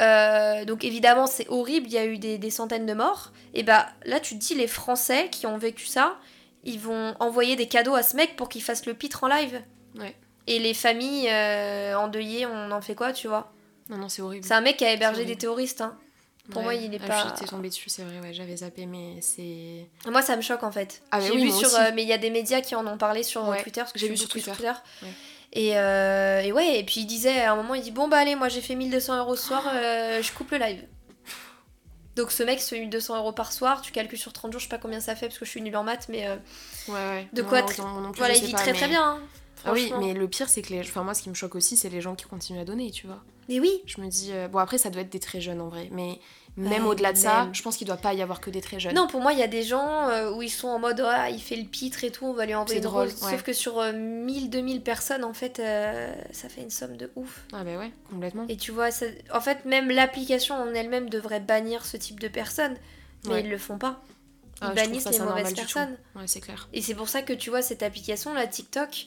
Euh, donc évidemment, c'est horrible, il y a eu des, centaines de morts. Et bah là, tu te dis, les Français qui ont vécu ça, ils vont envoyer des cadeaux à ce mec pour qu'il fasse le pitre en live. Ouais. Et les familles euh, endeuillées, on en fait quoi, tu vois? Non, non, c'est horrible. C'est un mec qui a hébergé des terroristes, hein. Pour moi, il est ah, pas. J'étais tombée dessus, c'est vrai, ouais, j'avais zappé, mais c'est. Moi, ça me choque en fait. Ah, j'ai vu sur. Euh, mais il y a des médias qui en ont parlé sur Twitter. J'ai vu sur Twitter. Et, euh, et, ouais, et puis il disait à un moment, il dit Bon, bah allez, moi j'ai fait 1200 euros ce soir, je coupe le live. Donc ce mec se fait 1200 euros par soir, tu calcules sur 30 jours, je sais pas combien ça fait parce que je suis nulle en maths, mais. ouais, ouais. De quoi. voilà, il vit très très bien. Hein. Oui, mais le pire, c'est que les... enfin, moi, ce qui me choque aussi, c'est les gens qui continuent à donner, tu vois. Mais oui. Je me dis, euh, bon, après, ça doit être des très jeunes en vrai, mais même au-delà de ça, je pense qu'il doit pas y avoir que des très jeunes. Non, pour moi, il y a des gens euh, où ils sont en mode, ah, il fait le pitre et tout, on va lui envoyer drôle. Ouais. Sauf que sur 1000, euh, 2000 personnes, en fait, ça fait une somme de ouf. Ah, bah ouais, complètement. Et tu vois, en fait, même l'application en elle-même devrait bannir ce type de personnes, mais ils le font pas. Ils ah, bannissent les mauvaises personnes. Ouais, c'est clair. Et c'est pour ça que tu vois, cette application, la TikTok,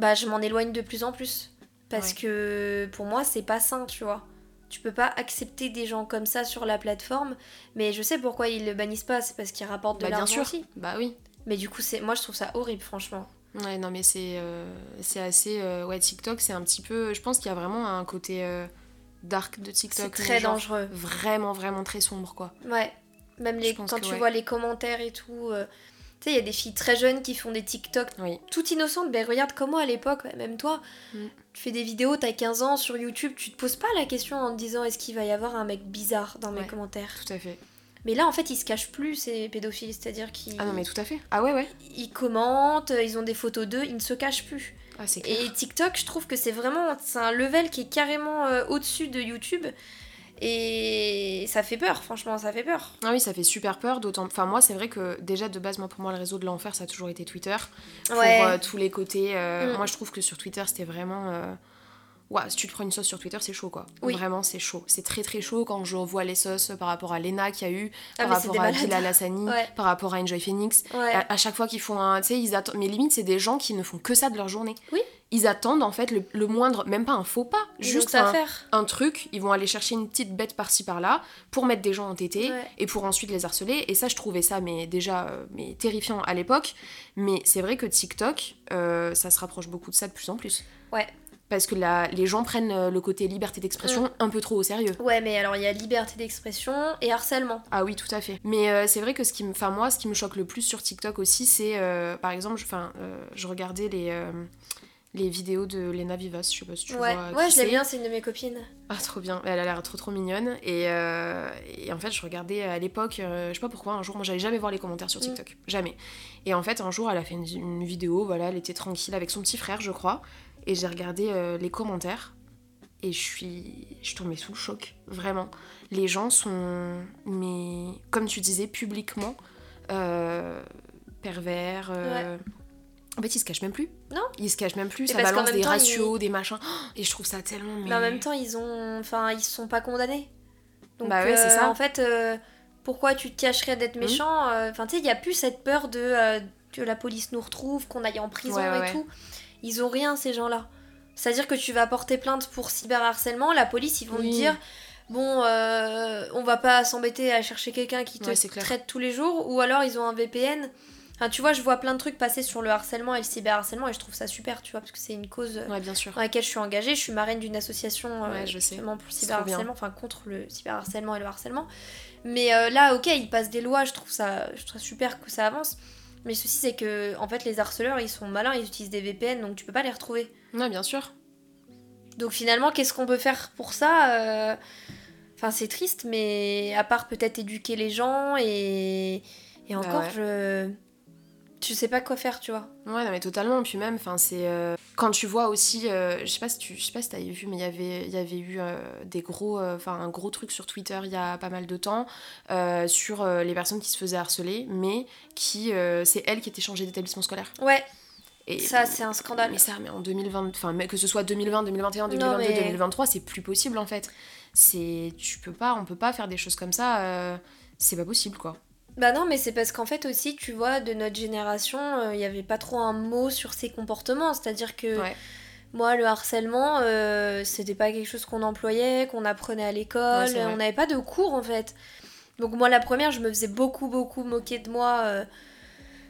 bah je m'en éloigne de plus en plus. Parce que pour moi, c'est pas sain, tu vois. Tu peux pas accepter des gens comme ça sur la plateforme. Mais je sais pourquoi ils le bannissent pas, c'est parce qu'ils rapportent de bah, l'argent aussi. Bah oui. Mais du coup, c'est moi je trouve ça horrible, franchement. Ouais, non, mais c'est euh, c'est assez. Euh, ouais, TikTok, c'est un petit peu. Je pense qu'il y a vraiment un côté euh, dark de TikTok. C'est très dangereux. Vraiment, vraiment très sombre, quoi. Ouais. Même les, quand tu vois les commentaires et tout. Tu sais, il y a des filles très jeunes qui font des TikTok tout innocentes. Ben regarde comment à l'époque, même toi, mm. tu fais des vidéos, t'as 15 ans sur YouTube, tu te poses pas la question en te disant est-ce qu'il va y avoir un mec bizarre dans mes commentaires. Tout à fait. Mais là, en fait, ils se cachent plus, ces pédophiles. C'est-à-dire qu'ils. Ah non, mais tout à fait. Ah ouais, ouais. Ils commentent, ils ont des photos d'eux, ils ne se cachent plus. Ah, c'est Et TikTok, je trouve que c'est vraiment. C'est un level qui est carrément euh, au-dessus de YouTube. Et ça fait peur, franchement, ça fait peur. Ah oui, ça fait super peur, d'autant. Enfin, moi, c'est vrai que déjà de base, moi, pour moi, le réseau de l'enfer, ça a toujours été Twitter. Pour euh, tous les côtés. Euh, mm. Moi, je trouve que sur Twitter, c'était vraiment. Euh, ouais, si tu te prends une sauce sur Twitter, c'est chaud, quoi. Vraiment, c'est chaud. C'est très, très chaud quand je vois les sauces par rapport à Lena qu'il y a eu, ah, par rapport à Hassani, par rapport à Enjoy Phoenix. À, chaque fois qu'ils font un. Tu sais, ils attendent. Mais limite, c'est des gens qui ne font que ça de leur journée. Oui ils attendent en fait le, moindre, même pas un faux pas, juste un, un, truc. Ils vont aller chercher une petite bête par-ci par-là pour mettre des gens en tété et pour ensuite les harceler. Et ça, je trouvais ça mais déjà euh, mais terrifiant à l'époque. Mais c'est vrai que TikTok, euh, ça se rapproche beaucoup de ça de plus en plus. Ouais. Parce que là, les gens prennent euh, le côté liberté d'expression mm. un peu trop au sérieux. Ouais, mais alors il y a liberté d'expression et harcèlement. Ah oui, tout à fait. Mais c'est vrai que ce qui me, enfin moi, ce qui me choque le plus sur TikTok aussi, c'est par exemple, enfin, je regardais les les vidéos de Lena Vivas, je sais pas si tu ouais. vois. Ouais, je l'aime bien, c'est une de mes copines. Ah, trop bien. Elle a l'air trop trop mignonne. Et, euh, et, en fait, je regardais à l'époque, euh, je sais pas pourquoi, un jour, moi j'allais jamais voir les commentaires sur mm. TikTok. Jamais. Et en fait, un jour, elle a fait une, vidéo, voilà, elle était tranquille avec son petit frère, je crois. Et j'ai regardé euh, les commentaires. Et je suis. Je suis tombée sous le choc, vraiment. Les gens sont. Mais, comme tu disais, publiquement pervers. Ouais en fait, ils se cachent même plus. Non. Ils se cachent même plus. ça balance des ratios, des machins. Et je trouve ça tellement. Mais... en même temps, ils ont. Enfin, ils sont pas condamnés. Donc, bah ouais, c'est euh, ça. En fait, euh, pourquoi tu te cacherais d'être mmh. méchant euh, Enfin, tu sais, il n'y a plus cette peur de que la police nous retrouve, qu'on aille en prison et tout. Ils ont rien, ces gens-là. C'est-à-dire que tu vas porter plainte pour cyberharcèlement, la police, ils vont te dire bon, on va pas s'embêter à chercher quelqu'un qui te traite tous les jours, ou alors ils ont un VPN tu vois, je vois plein de trucs passer sur le harcèlement et le cyberharcèlement et je trouve ça super, tu vois, parce que c'est une cause ouais, bien sûr. dans laquelle je suis engagée. Je suis marraine d'une association euh, je sais. pour le cyberharcèlement, enfin contre le cyberharcèlement et le harcèlement. Mais euh, là, ok, ils passent des lois, je trouve ça, je trouve super que ça avance. Mais ceci, c'est que en fait, les harceleurs, ils sont malins, ils utilisent des VPN, donc tu peux pas les retrouver. Ouais, bien sûr. Donc finalement, qu'est-ce qu'on peut faire pour ça Enfin, c'est triste, mais à part peut-être éduquer les gens et, et bah encore, je tu sais pas quoi faire, tu vois. Ouais, non, mais totalement. Puis même, enfin, c'est euh, quand tu vois aussi, euh, je sais pas si tu, je sais pas si t'avais vu, mais il y avait, il y avait eu euh, des gros, enfin, un gros truc sur Twitter il y a pas mal de temps sur les personnes qui se faisaient harceler, mais qui, c'est elles qui étaient changées d'établissement scolaire. Ouais. Et ça, c'est un scandale. Mais ça, mais en 2020, enfin, que ce soit 2020, 2021, 2022, 2023, c'est plus possible en fait. C'est, tu peux pas, on peut pas faire des choses comme ça. c'est pas possible, quoi. Bah non, mais c'est parce qu'en fait aussi, tu vois, de notre génération, il euh, n'y avait pas trop un mot sur ces comportements. C'est-à-dire que moi, le harcèlement, euh, c'était pas quelque chose qu'on employait, qu'on apprenait à l'école. on n'avait pas de cours en fait. Donc moi, la première, je me faisais beaucoup, beaucoup moquer de moi. Euh,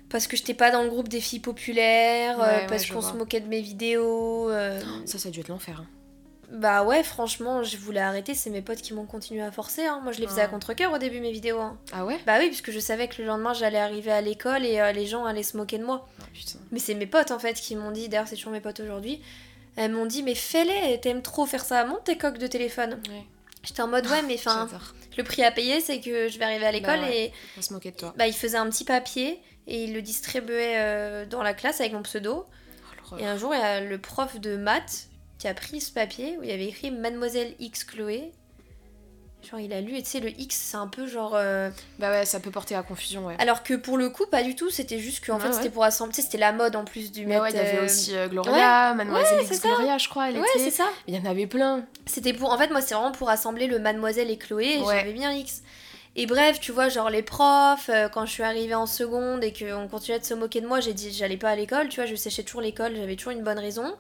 parce que j'étais pas dans le groupe des filles populaires, parce qu'on se moquait de mes vidéos. Ça, ça a dû être l'enfer. Hein. Bah ouais, franchement, je voulais arrêter, c'est mes potes qui m'ont continué à forcer. Hein. Moi, je les faisais à contre-coeur au début, mes vidéos. Hein. Ah ouais? Bah oui, puisque je savais que le lendemain, j'allais arriver à l'école et euh, les gens allaient se moquer de moi. Ah, mais c'est mes potes, en fait, qui m'ont dit, d'ailleurs, c'est toujours mes potes aujourd'hui, elles m'ont dit, mais fais-les, t'aimes trop faire ça, monte tes coques de téléphone. J'étais en mode, ouais, mais enfin, le prix à payer, c'est que je vais arriver à l'école bah et. On se moquer de toi. Bah, ils faisaient un petit papier et ils le distribuaient euh, dans la classe avec mon pseudo. Oh, et un jour, il y a le prof de maths qui a pris ce papier où il y avait écrit Mademoiselle X Chloé. Genre il a lu et tu sais le X c'est un peu genre euh, bah ouais ça peut porter à confusion ouais. Alors que pour le coup pas du tout c'était juste qu'en fait c'était pour assembler c'était la mode en plus du Mais ouais il y avait euh, aussi euh, Gloria Mademoiselle X Gloria je crois elle ouais c'est ça. Il y en avait plein. C'était pour en fait moi c'est vraiment pour assembler le Mademoiselle et Chloé et j'avais bien X. Et bref, tu vois, genre les profs, quand je suis arrivée en seconde et qu'on continuait de se moquer de moi, j'ai dit j'allais pas à l'école, tu vois, je séchais toujours l'école, j'avais toujours une bonne raison.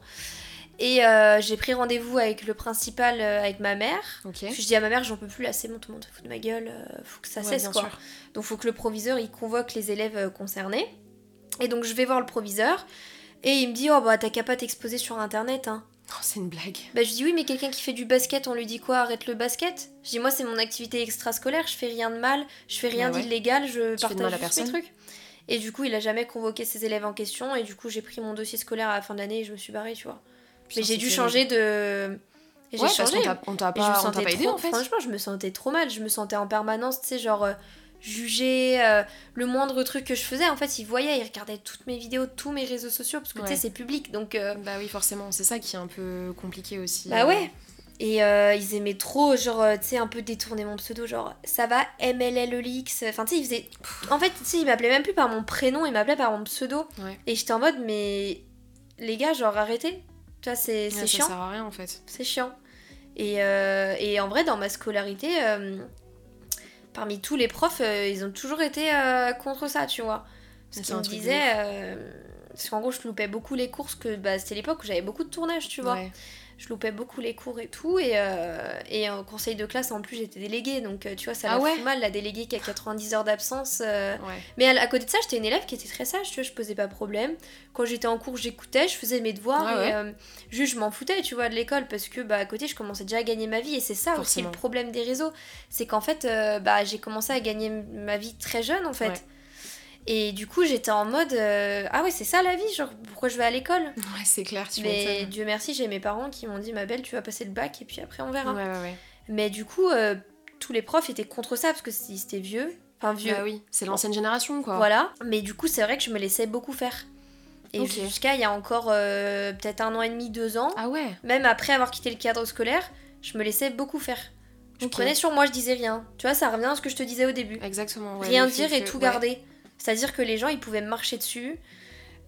Et euh, j'ai pris rendez-vous avec le principal, euh, avec ma mère. Je dis à ma mère, j'en peux plus là, c'est bon, tout le monde se fout de ma gueule, euh, faut que ça cesse quoi. Sûr. Donc faut que le proviseur il convoque les élèves concernés. Et donc je vais voir le proviseur et il me dit, oh bah t'as qu'à pas t'exposer sur internet hein. Oh, c'est une blague. Bah je dis oui mais quelqu'un qui fait du basket, on lui dit quoi? Arrête le basket? Je dis moi c'est mon activité extrascolaire, je fais rien de mal, je fais rien bah d'illégal, je partage juste mes trucs. Et du coup il a jamais convoqué ses élèves en question et du coup j'ai pris mon dossier scolaire à la fin de l'année et je me suis barrée tu vois mais j'ai dû changer de. J'ai changé. on t'a pas, pas, aidé en fait. Franchement, je me sentais trop mal. Je me sentais en permanence, tu sais, genre euh, juger euh, le moindre truc que je faisais. En fait, ils voyaient, ils regardaient toutes mes vidéos, tous mes réseaux sociaux, parce que tu sais, c'est public. Donc. Euh, bah oui, forcément. C'est ça qui est un peu compliqué aussi. Bah ouais. Et ils aimaient trop, genre, tu sais, un peu détourner mon pseudo, genre, ça va, MLLX. Enfin, tu sais, ils faisaient. En fait, tu sais, ils m'appelaient même plus par mon prénom, ils m'appelaient par mon pseudo. Et j'étais en mode, mais les gars, genre, arrêtez. Tu vois, c'est chiant. Ça sert à rien en fait. C'est chiant. Et, euh, et, en vrai, dans ma scolarité, euh, parmi tous les profs, euh, ils ont toujours été contre ça, tu vois. Parce qu'ils me disaient. parce qu'en gros, je loupais beaucoup les courses, que bah, c'était l'époque où j'avais beaucoup de tournage, tu vois je loupais beaucoup les cours et tout. Et, euh, et en conseil de classe, en plus, j'étais déléguée. Donc, euh, tu vois, ça ah m'a fait mal, la déléguée qui a 90 heures d'absence. Euh. Mais à, côté de ça, j'étais une élève qui était très sage, tu vois, je posais pas problème. Quand j'étais en cours, j'écoutais, je faisais mes devoirs. Ah et juste, je m'en foutais, tu vois, de l'école. Parce que, bah, à côté, je commençais déjà à gagner ma vie. Et c'est ça aussi le problème des réseaux. C'est qu'en fait, bah, j'ai commencé à gagner ma vie très jeune, en fait. Et du coup, j'étais en mode euh, Ah ouais, c'est ça la vie, genre pourquoi je vais à l'école Ouais, c'est clair, tu Mais Dieu merci, j'ai mes parents qui m'ont dit Ma belle, tu vas passer le bac et puis après on verra. Ouais, ouais, ouais. Mais du coup, euh, tous les profs étaient contre ça parce que c'était vieux. Enfin, vieux. Bah oui, c'est l'ancienne génération quoi. Voilà. Mais du coup, c'est vrai que je me laissais beaucoup faire. Et jusqu'à il y a encore euh, peut-être un an et demi, deux ans. Ah ouais Même après avoir quitté le cadre scolaire, je me laissais beaucoup faire. Je prenais sur moi, je disais rien. Tu vois, ça revient à ce que je te disais au début. Exactement. rien dire et tout garder. C'est-à-dire que les gens, ils pouvaient me marcher dessus.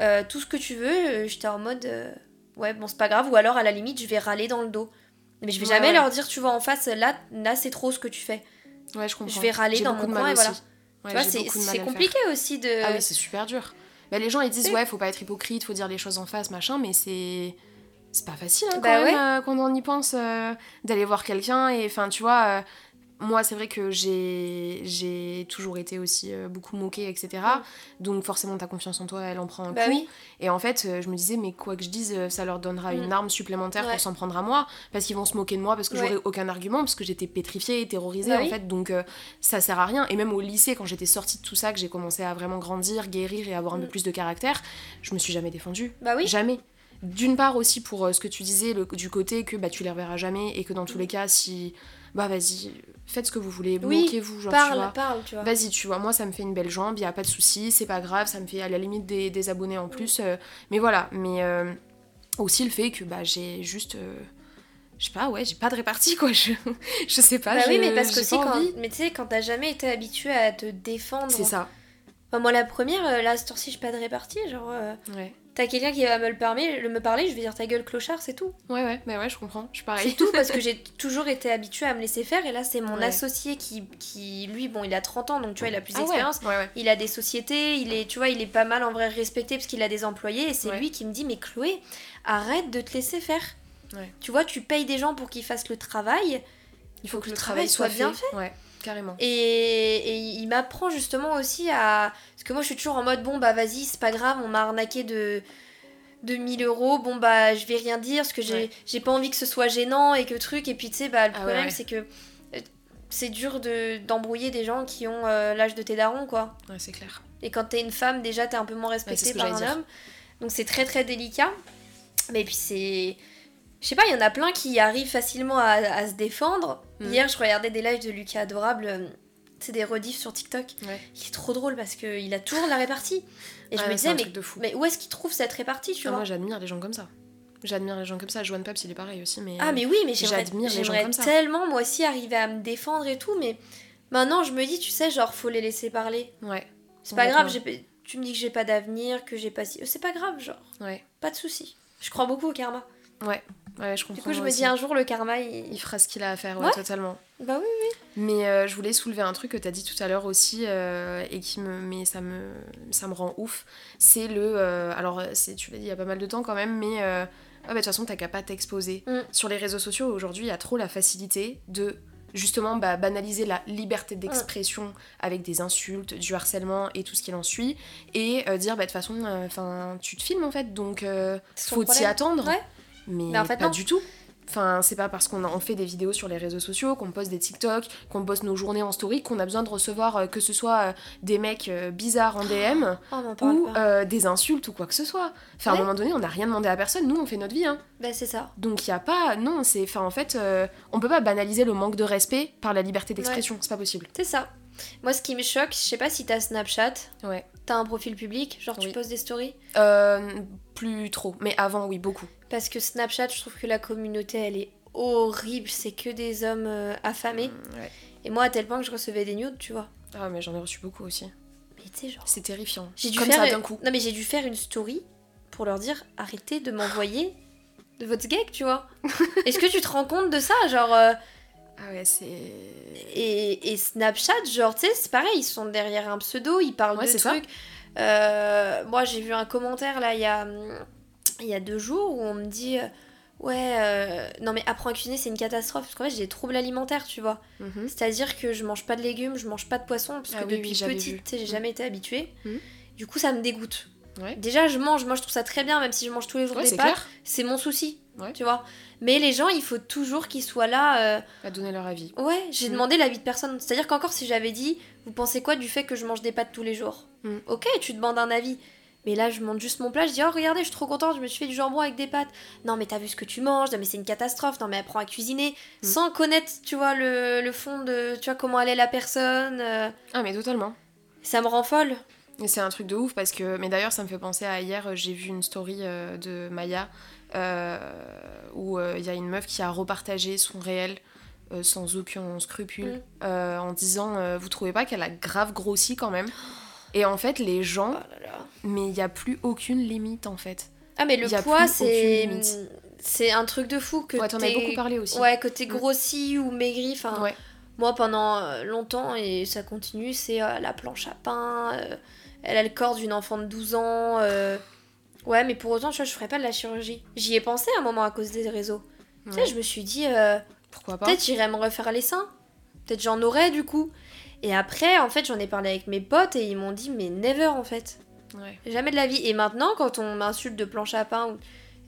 Euh, tout ce que tu veux, euh, j'étais en mode euh, ouais, bon, c'est pas grave. Ou alors, à la limite, je vais râler dans le dos. Mais je vais jamais leur dire, tu vois, en face, là, là c'est trop ce que tu fais. Ouais, je comprends. Je vais râler dans mon coin et voilà. tu vois, c'est compliqué aussi de. Ah oui, c'est super dur. Bah, les gens, ils disent, ouais, faut pas être hypocrite, faut dire les choses en face, machin, mais c'est. C'est pas facile hein, quand, bah même, quand on y pense d'aller voir quelqu'un et enfin tu vois moi, c'est vrai que j'ai toujours été aussi euh, beaucoup moquée, etc. Donc forcément, ta confiance en toi, elle en prend un bah coup. Et en fait, euh, je me disais, mais quoi que je dise, euh, ça leur donnera une mm. arme supplémentaire pour s'en prendre à moi. Parce qu'ils vont se moquer de moi, parce que j'aurai aucun argument, parce que j'étais pétrifiée, terrorisée, bah en fait. Donc ça sert à rien. Et même au lycée, quand j'étais sortie de tout ça, que j'ai commencé à vraiment grandir, guérir et avoir un peu mm. plus de caractère, je me suis jamais défendue. Bah oui. Jamais D'une part aussi pour ce que tu disais, le, du côté que bah, tu les reverras jamais et que dans tous les cas, si. Bah vas-y, faites ce que vous voulez, bloquez-vous, genre parle, tu vois. Parle, tu vois. Vas-y, tu vois, moi ça me fait une belle jambe, y a pas de souci, c'est pas grave, ça me fait à la limite des, abonnés en plus. Euh, mais voilà, mais euh, aussi le fait que bah j'ai juste. je sais pas, ouais, j'ai pas de répartie quoi, je, je sais pas. Bah oui, mais parce que aussi, quand, mais tu sais, quand t'as jamais été habitué à te défendre. C'est ça. moi, la première, là, ce tour-ci, j'ai pas de répartie, genre. Ouais t'as quelqu'un qui va me le, parler, me parler, je vais dire ta gueule clochard, c'est tout. Ouais, ouais, mais ouais, je comprends, je suis pareil. C'est tout parce que j'ai toujours été habituée à me laisser faire et là, c'est mon associé qui, qui, lui, bon, il a 30 ans donc tu vois, il a plus ah d'expérience. il a des sociétés, il est, tu vois, il est pas mal en vrai respecté parce qu'il a des employés et c'est lui qui me dit, mais Chloé, arrête de te laisser faire. Tu vois, tu payes des gens pour qu'ils fassent le travail. Il faut, que, le travail, soit, bien fait. Ouais. Carrément. Et, il m'apprend justement aussi à. Parce que moi, je suis toujours en mode bon, bah vas-y, c'est pas grave, on m'a arnaqué de. de 1000 euros, bon bah je vais rien dire parce que j'ai pas envie que ce soit gênant et que truc. Et puis tu sais, bah le ah problème c'est que euh, c'est dur d'embrouiller des gens qui ont euh, l'âge de tes darons, quoi. Ouais, c'est clair. Et quand t'es une femme, déjà t'es un peu moins respectée par un homme. Donc c'est très très délicat. Mais puis c'est je sais pas, il y en a plein qui arrivent facilement à, se défendre. Mm. Hier, je regardais des lives de Lucas Adorable, c'est des rediffs sur TikTok. Ouais. Il est trop drôle parce qu'il a toujours la répartie. Et je me disais, mais, mais, où est-ce qu'il trouve cette répartie, tu ah, vois Moi, j'admire les gens comme ça. J'admire les gens comme ça. Joanne Peps, il est pareil aussi. Mais, ah, mais oui, mais j'admire les gens comme ça. tellement, moi aussi, arriver à me défendre et tout. Mais maintenant, je me dis, tu sais, genre, faut les laisser parler. Ouais. C'est pas grave, tu me dis que j'ai pas d'avenir, que j'ai pas si. C'est pas grave, genre. Ouais. Pas de souci. Je crois beaucoup au karma. Ouais. Ouais, je comprends. Du coup, je me dis un jour, le karma, il... fera ce qu'il a à faire, ouais, totalement. Bah oui, oui. Mais euh, je voulais soulever un truc que tu as dit tout à l'heure aussi, euh, et qui me. Mais ça me, ça me rend ouf. C'est le. Euh, alors, tu l'as dit il y a pas mal de temps quand même, mais. Ah bah, de toute façon, t'as qu'à pas t'exposer. Mm. Sur les réseaux sociaux, aujourd'hui, il y a trop la facilité de justement bah, banaliser la liberté d'expression mm. avec des insultes, du harcèlement et tout ce qui en suit, et dire bah de toute façon, enfin tu te filmes en fait, donc faut t'y attendre. Ouais. Mais, en fait, pas du tout. Enfin, c'est pas parce qu'on fait des vidéos sur les réseaux sociaux, qu'on poste des TikTok, qu'on poste nos journées en story, qu'on a besoin de recevoir euh, que ce soit euh, des mecs euh, bizarres en DM oh, ou des insultes ou quoi que ce soit. Enfin, à un moment donné, on n'a rien demandé à personne, nous on fait notre vie. Hein. Bah, c'est ça. Donc il y a pas. Non, c'est. Enfin, en fait, on peut pas banaliser le manque de respect par la liberté d'expression, c'est pas possible. C'est ça. Moi, ce qui me choque, je sais pas si t'as Snapchat. Ouais. T'as un profil public, genre tu postes des stories? Euh, Plus trop, mais avant, oui, beaucoup. Parce que Snapchat, je trouve que la communauté, elle est horrible. C'est que des hommes euh, affamés. Mmh, Et moi, à tel point que je recevais des nudes, tu vois. Ah, mais j'en ai reçu beaucoup aussi. Mais tu sais, genre. C'est terrifiant. J'ai dû Comme faire... ça d'un coup. Non, mais j'ai dû faire une story pour leur dire arrêtez de m'envoyer de votre gag, tu vois. Est-ce que tu te rends compte de ça Genre. Euh, ah ouais, c'est. Et, et, Snapchat, genre, tu sais, c'est pareil, ils sont derrière un pseudo, ils parlent de trucs. Euh, moi, j'ai vu un commentaire là, il y a, il y a deux jours, où on me dit. Euh, ouais, euh, non mais apprendre à cuisiner, c'est une catastrophe. Parce qu'en fait, j'ai des troubles alimentaires, tu vois. Mhm. C'est-à-dire que je mange pas de légumes, je mange pas de poisson, parce que ah depuis petite, j'ai mhm. jamais été habituée. Mhm. Du coup, ça me dégoûte. Déjà, je mange, moi je trouve ça très bien, même si je mange tous les jours des pâtes, c'est mon souci, tu vois. Mais les gens, il faut toujours qu'ils soient là. Euh... À donner leur avis. Ouais, j'ai mm. demandé l'avis de personne. C'est-à-dire qu'encore si j'avais dit, vous pensez quoi du fait que je mange des pâtes tous les jours? Mm. Ok, tu demandes un avis. Mais là, je monte juste mon plat, je dis, oh regardez, je suis trop contente, je me suis fait du jambon avec des pâtes. Non, mais t'as vu ce que tu manges, non, mais c'est une catastrophe, non, mais apprends à cuisiner, mm. sans connaître, tu vois, le, le, fond de, tu vois, comment elle est la personne. Euh. Ah, mais totalement. Ça me rend folle. C'est un truc de ouf parce que. Mais d'ailleurs, ça me fait penser à hier, euh, j'ai vu une story euh, de Maya euh, où il y a une meuf qui a repartagé son réel sans aucun scrupule mm. en disant Vous trouvez pas qu'elle a grave grossi quand même? Et en fait, les gens. Oh mais il n'y a plus aucune limite en fait. Ah, mais le poids, c'est. C'est un truc de fou que ouais, t'en as beaucoup parlé aussi. Ouais, que t'es mm. grossi ou maigri. Enfin, ouais. Moi, pendant longtemps, et ça continue, c'est la planche à pain elle a le corps d'une enfant de 12 ans. Euh. Ouais, mais pour autant, tu vois, je ferais pas de la chirurgie. J'y ai pensé à un moment à cause des réseaux. Tu sais, je me suis dit, euh, pourquoi pas? Peut-être j'irais me refaire les seins. Peut-être j'en aurais du coup. Et après, en fait, j'en ai parlé avec mes potes et ils m'ont dit, mais never en fait. Ouais. Jamais de la vie. Et maintenant, quand on m'insulte de planche à pain ou.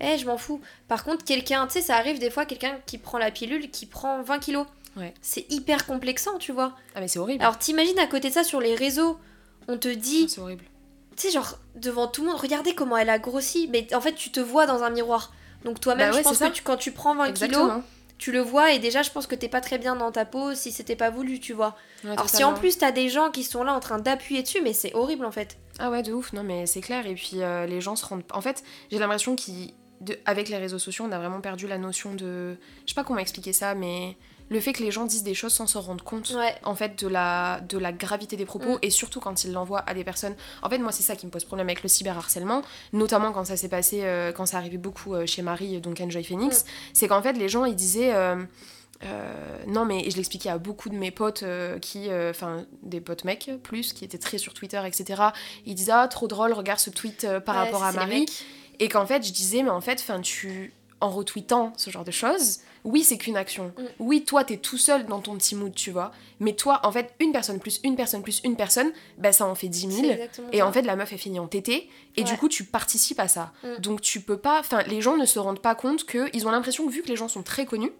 Eh, je m'en fous. Par contre, quelqu'un, tu sais, ça arrive des fois, quelqu'un qui prend la pilule, qui prend 20 kilos. Ouais. C'est hyper complexant, tu vois. Ah, mais c'est horrible. Alors, t'imagines à côté de ça sur les réseaux on te dit. C'est horrible. tu sais, genre, devant tout le monde, regardez comment elle a grossi. Mais en fait, tu te vois dans un miroir. Donc toi-même, bah je pense que quand tu prends 20 kilos, tu le vois et déjà, je pense que t'es pas très bien dans ta peau si c'était pas voulu, tu vois. Alors si en plus t'as des gens qui sont là en train d'appuyer dessus, mais c'est horrible en fait. Ah ouais, de ouf, non mais c'est clair. Et puis euh, les gens se rendent. En fait, j'ai l'impression qu'avec les réseaux sociaux, on a vraiment perdu la notion de. Je sais pas comment expliquer ça, mais le fait que les gens disent des choses sans se rendre compte en fait de la, de la gravité des propos mm. et surtout quand ils l'envoient à des personnes en fait moi c'est ça qui me pose problème avec le cyberharcèlement notamment quand ça s'est passé euh, quand ça arrivait beaucoup euh, chez Marie donc Enjoy Phoenix mm. c'est qu'en fait les gens ils disaient euh, non mais je l'expliquais à beaucoup de mes potes qui enfin des potes mecs plus qui étaient très sur Twitter etc ils disaient ah trop drôle regarde ce tweet par rapport à Marie et qu'en fait je disais mais en fait enfin tu en retweetant ce genre de choses oui, c'est qu'une action. Mm. Oui, toi, t'es tout seul dans ton petit mood, tu vois. Mais toi, en fait, une personne plus une personne plus une personne, bah, ça en fait 10 000. Et en fait, la meuf est finie en tété. Et du coup, tu participes à ça. Mm. Donc, tu peux pas. Enfin, les gens ne se rendent pas compte qu'ils ont l'impression que, vu que les gens sont très connus,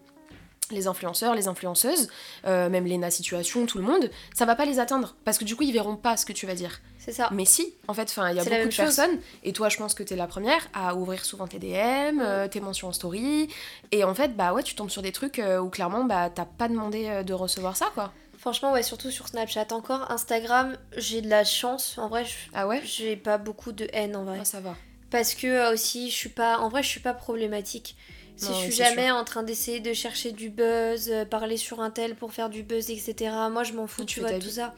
les influenceurs, les influenceuses, euh, même Lena Situation, tout le monde, ça va pas les atteindre parce que du coup ils verront pas ce que tu vas dire. C'est ça. Mais si, en fait, il y a beaucoup de personnes, et toi je pense que t'es la première à ouvrir souvent tes DM, euh, tes mentions en story, et en fait, bah ouais, tu tombes sur des trucs euh, où clairement bah t'as pas demandé de recevoir ça quoi. Franchement, ouais, surtout sur Snapchat encore. Instagram, j'ai de la chance. En vrai, ah ouais? j'ai pas beaucoup de haine en vrai. Ah, ça va. Parce que aussi, je suis pas. En vrai, je suis pas problématique. Si je suis jamais en train d'essayer de chercher du buzz, euh, parler sur un tel pour faire du buzz, etc. Moi, je m'en fous, tu, vois, tout ça.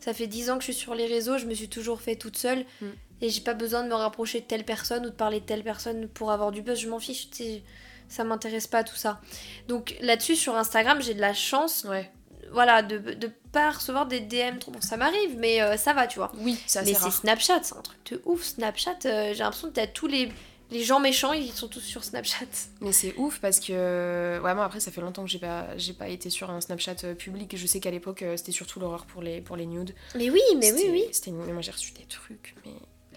Ça fait 10 ans que je suis sur les réseaux, je me suis toujours fait toute seule. Mm. Et j'ai pas besoin de me rapprocher de telle personne ou de parler de telle personne pour avoir du buzz, je m'en fiche. Ça m'intéresse pas tout ça. Donc là-dessus, sur Instagram, j'ai de la chance. Ouais. Voilà, de, de pas recevoir des DM trop. Bon, ça m'arrive, mais euh, ça va, tu vois. Oui, ça Mais c'est Snapchat, c'est un truc de ouf. Snapchat, euh, j'ai l'impression que t'as tous les les gens méchants, ils sont tous sur Snapchat. Mais c'est ouf parce que. Ouais, moi après, ça fait longtemps que j'ai pas, j'ai pas été sur un Snapchat euh, public. Je sais qu'à l'époque, euh, c'était surtout l'horreur pour les, pour les nudes. Mais oui, mais oui, oui. C'était Moi, j'ai reçu des trucs, mais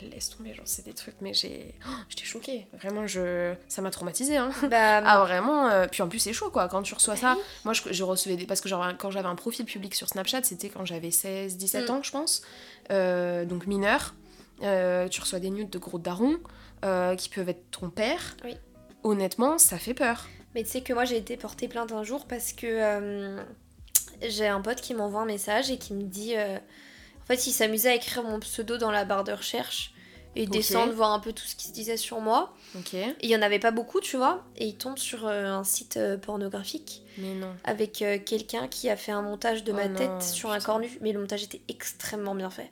laisse tomber, genre, c'est des trucs, mais j'ai. Oh, j'étais choquée. Vraiment, je... ça m'a traumatisé. Hein. Bah, ah, vraiment. Euh, puis en plus, c'est chaud, quoi. Quand tu reçois ça, moi, je, recevais des. Parce que, genre, quand j'avais un profil public sur Snapchat, c'était quand j'avais 16, 17 mm. ans, je pense. donc mineur. tu reçois des nudes de gros darons. Euh, qui peuvent être ton père, oui. honnêtement, ça fait peur. Mais tu sais que moi j'ai été portée plainte un jour parce que euh, j'ai un pote qui m'envoie un message et qui me dit. Euh, en fait, il s'amusait à écrire mon pseudo dans la barre de recherche et descendre voir un peu tout ce qui se disait sur moi. Et il y en avait pas beaucoup, tu vois. Et il tombe sur un site pornographique. Mais non. Avec quelqu'un qui a fait un montage de ma oh tête sur un corps nu. Mais le montage était extrêmement bien fait.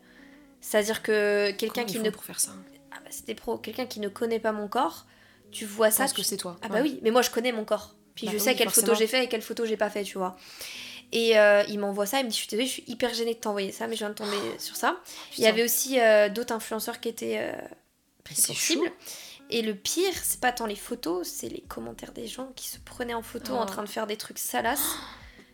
C'est-à-dire que quelqu'un qui ne. pour faire ça? Ah bah c'était pro, quelqu'un qui ne connaît pas mon corps, tu vois ça. Parce que c'est toi. Ah bah oui, mais moi je connais mon corps. Puis bah je sais quelle photo j'ai fait et quelle photo j'ai pas fait, tu vois. Et euh, il m'envoie ça, il me dit Je suis désolée, je suis hyper gênée de t'envoyer ça, mais je viens de tomber sur ça. Il y avait aussi euh, d'autres influenceurs qui étaient euh, sensibles. Et le pire, c'est pas tant les photos, c'est les commentaires des gens qui se prenaient en photo en oh. train de faire des trucs salaces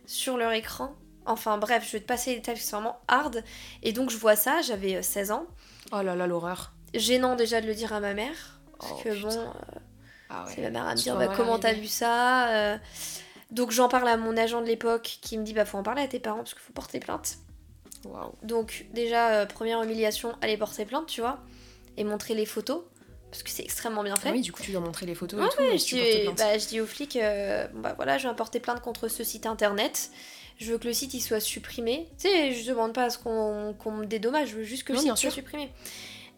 sur leur écran. Enfin bref, je vais te passer les détails, c'est vraiment hard. Et donc je vois ça, j'avais 16 ans. Oh là là, l'horreur gênant déjà de le dire à ma mère. Parce oh, que bon, euh, ah c'est ma mère à me dire bah, comment t'as vu ça. Euh. Donc j'en parle à mon agent de l'époque qui me dit bah faut en parler à tes parents parce qu'il faut porter plainte. Donc déjà, euh, première humiliation, aller porter plainte, tu vois, et montrer les photos. Parce que c'est extrêmement bien fait. Ah oui, du coup, tu dois montrer les photos et tout. je, dis, bah, je dis aux flics, bon, bah voilà, je vais porter plainte contre ce site internet. Je veux que le site il soit supprimé. Tu sais, je demande pas à ce qu'on me dédommage, je veux juste que le site soit supprimé.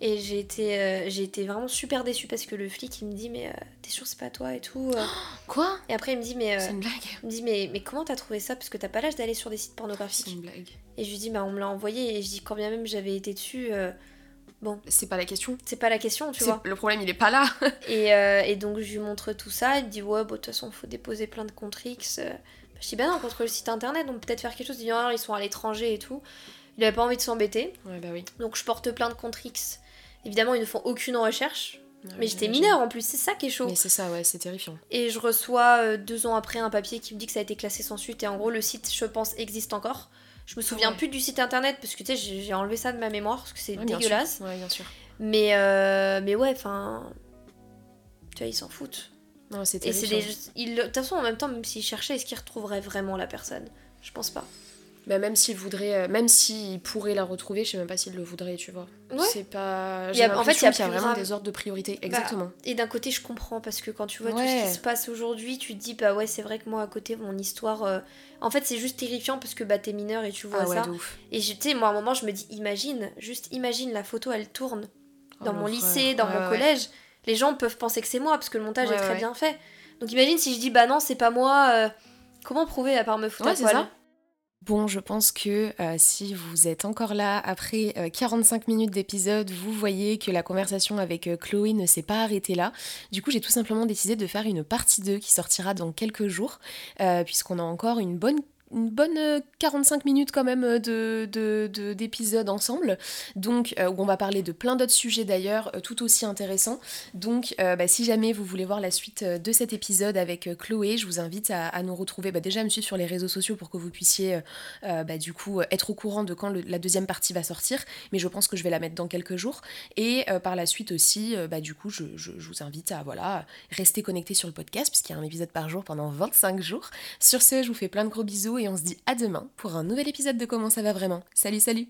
Et j'ai été, euh, j'ai été vraiment super déçue parce que le flic il me dit mais euh, t'es sûr c'est pas toi et tout. Euh. Quoi? Et après il me dit mais c'est une blague. Il me dit mais mais comment t'as trouvé ça? Parce que t'as pas l'âge d'aller sur des sites pornographiques. C'est une blague. Et je lui dis bah on me l'a envoyé et je dis quand bien même j'avais été dessus. Bon. C'est pas la question. C'est pas la question, tu vois. Le problème, il est pas là. et, et, donc, je lui montre tout ça. Il me dit, ouais, bah, de toute façon, faut déposer plein de contre X. je dis, bah non, contre le site internet, donc peut-être faire quelque chose. Il dit, non, ils sont à l'étranger et tout. Il avait pas envie de s'embêter. Ouais, bah oui. Donc, je porte plein de contre X. Évidemment, ils ne font aucune recherche. mais j'étais mineure en plus, c'est ça qui est chaud. Mais c'est ça, ouais, c'est terrifiant. Et je reçois euh, deux ans après un papier qui me dit que ça a été classé sans suite. Et en gros, le site, je pense, existe encore. Je me souviens plus du site internet parce que tu sais, j'ai enlevé ça de ma mémoire parce que c'est dégueulasse. Ouais, bien sûr. Mais, euh, mais ouais, enfin. Tu vois, ils s'en foutent. Non, c'est terrifiant. De toute façon, en même temps, même s'ils cherchaient, est-ce qu'ils retrouveraient vraiment la personne? Je pense pas. Bah, même s'il voudrait, euh, même s'il pourrait la retrouver, je sais même pas s'il le voudrait, tu vois. C'est pas. En fait, il y a, vraiment des ordres de priorité, bah, exactement. et d'un côté, je comprends parce que quand tu vois tout ce qui se passe aujourd'hui, tu te dis bah ouais, c'est vrai que moi à côté, mon histoire. Euh, en fait, c'est juste terrifiant parce que bah t'es mineur et tu vois ah ça. Et tu sais, moi à un moment, je me dis imagine, juste imagine la photo, elle tourne oh, dans mon lycée, dans mon collège. Les gens peuvent penser que c'est moi parce que le montage est très bien fait. Donc imagine si je dis bah non, c'est pas moi. Euh, comment prouver à part me foutre à poil Bon, je pense que euh, si vous êtes encore là après 45 euh, minutes d'épisode, vous voyez que la conversation avec euh, Chloé ne s'est pas arrêtée là. Du coup, j'ai tout simplement décidé de faire une partie 2 qui sortira dans quelques jours, puisqu'on a encore une bonne une bonne 45 euh, minutes quand même euh, de, d'épisodes ensemble, donc euh, où on va parler de plein d'autres sujets d'ailleurs, tout aussi intéressants. Donc bah, si jamais vous voulez voir la suite de cet épisode avec Chloé, je vous invite à, nous retrouver bah, déjà à me suivre sur les réseaux sociaux pour que vous puissiez bah, du coup être au courant de quand la deuxième partie va sortir, mais je pense que je vais la mettre dans quelques jours. Et par la suite aussi, du coup, je, je, vous invite à voilà, rester connecté sur le podcast puisqu'il y a un épisode par jour pendant 25 jours. Sur ce, je vous fais plein de gros bisous et on se dit à demain pour un nouvel épisode de Comment ça va vraiment. Salut salut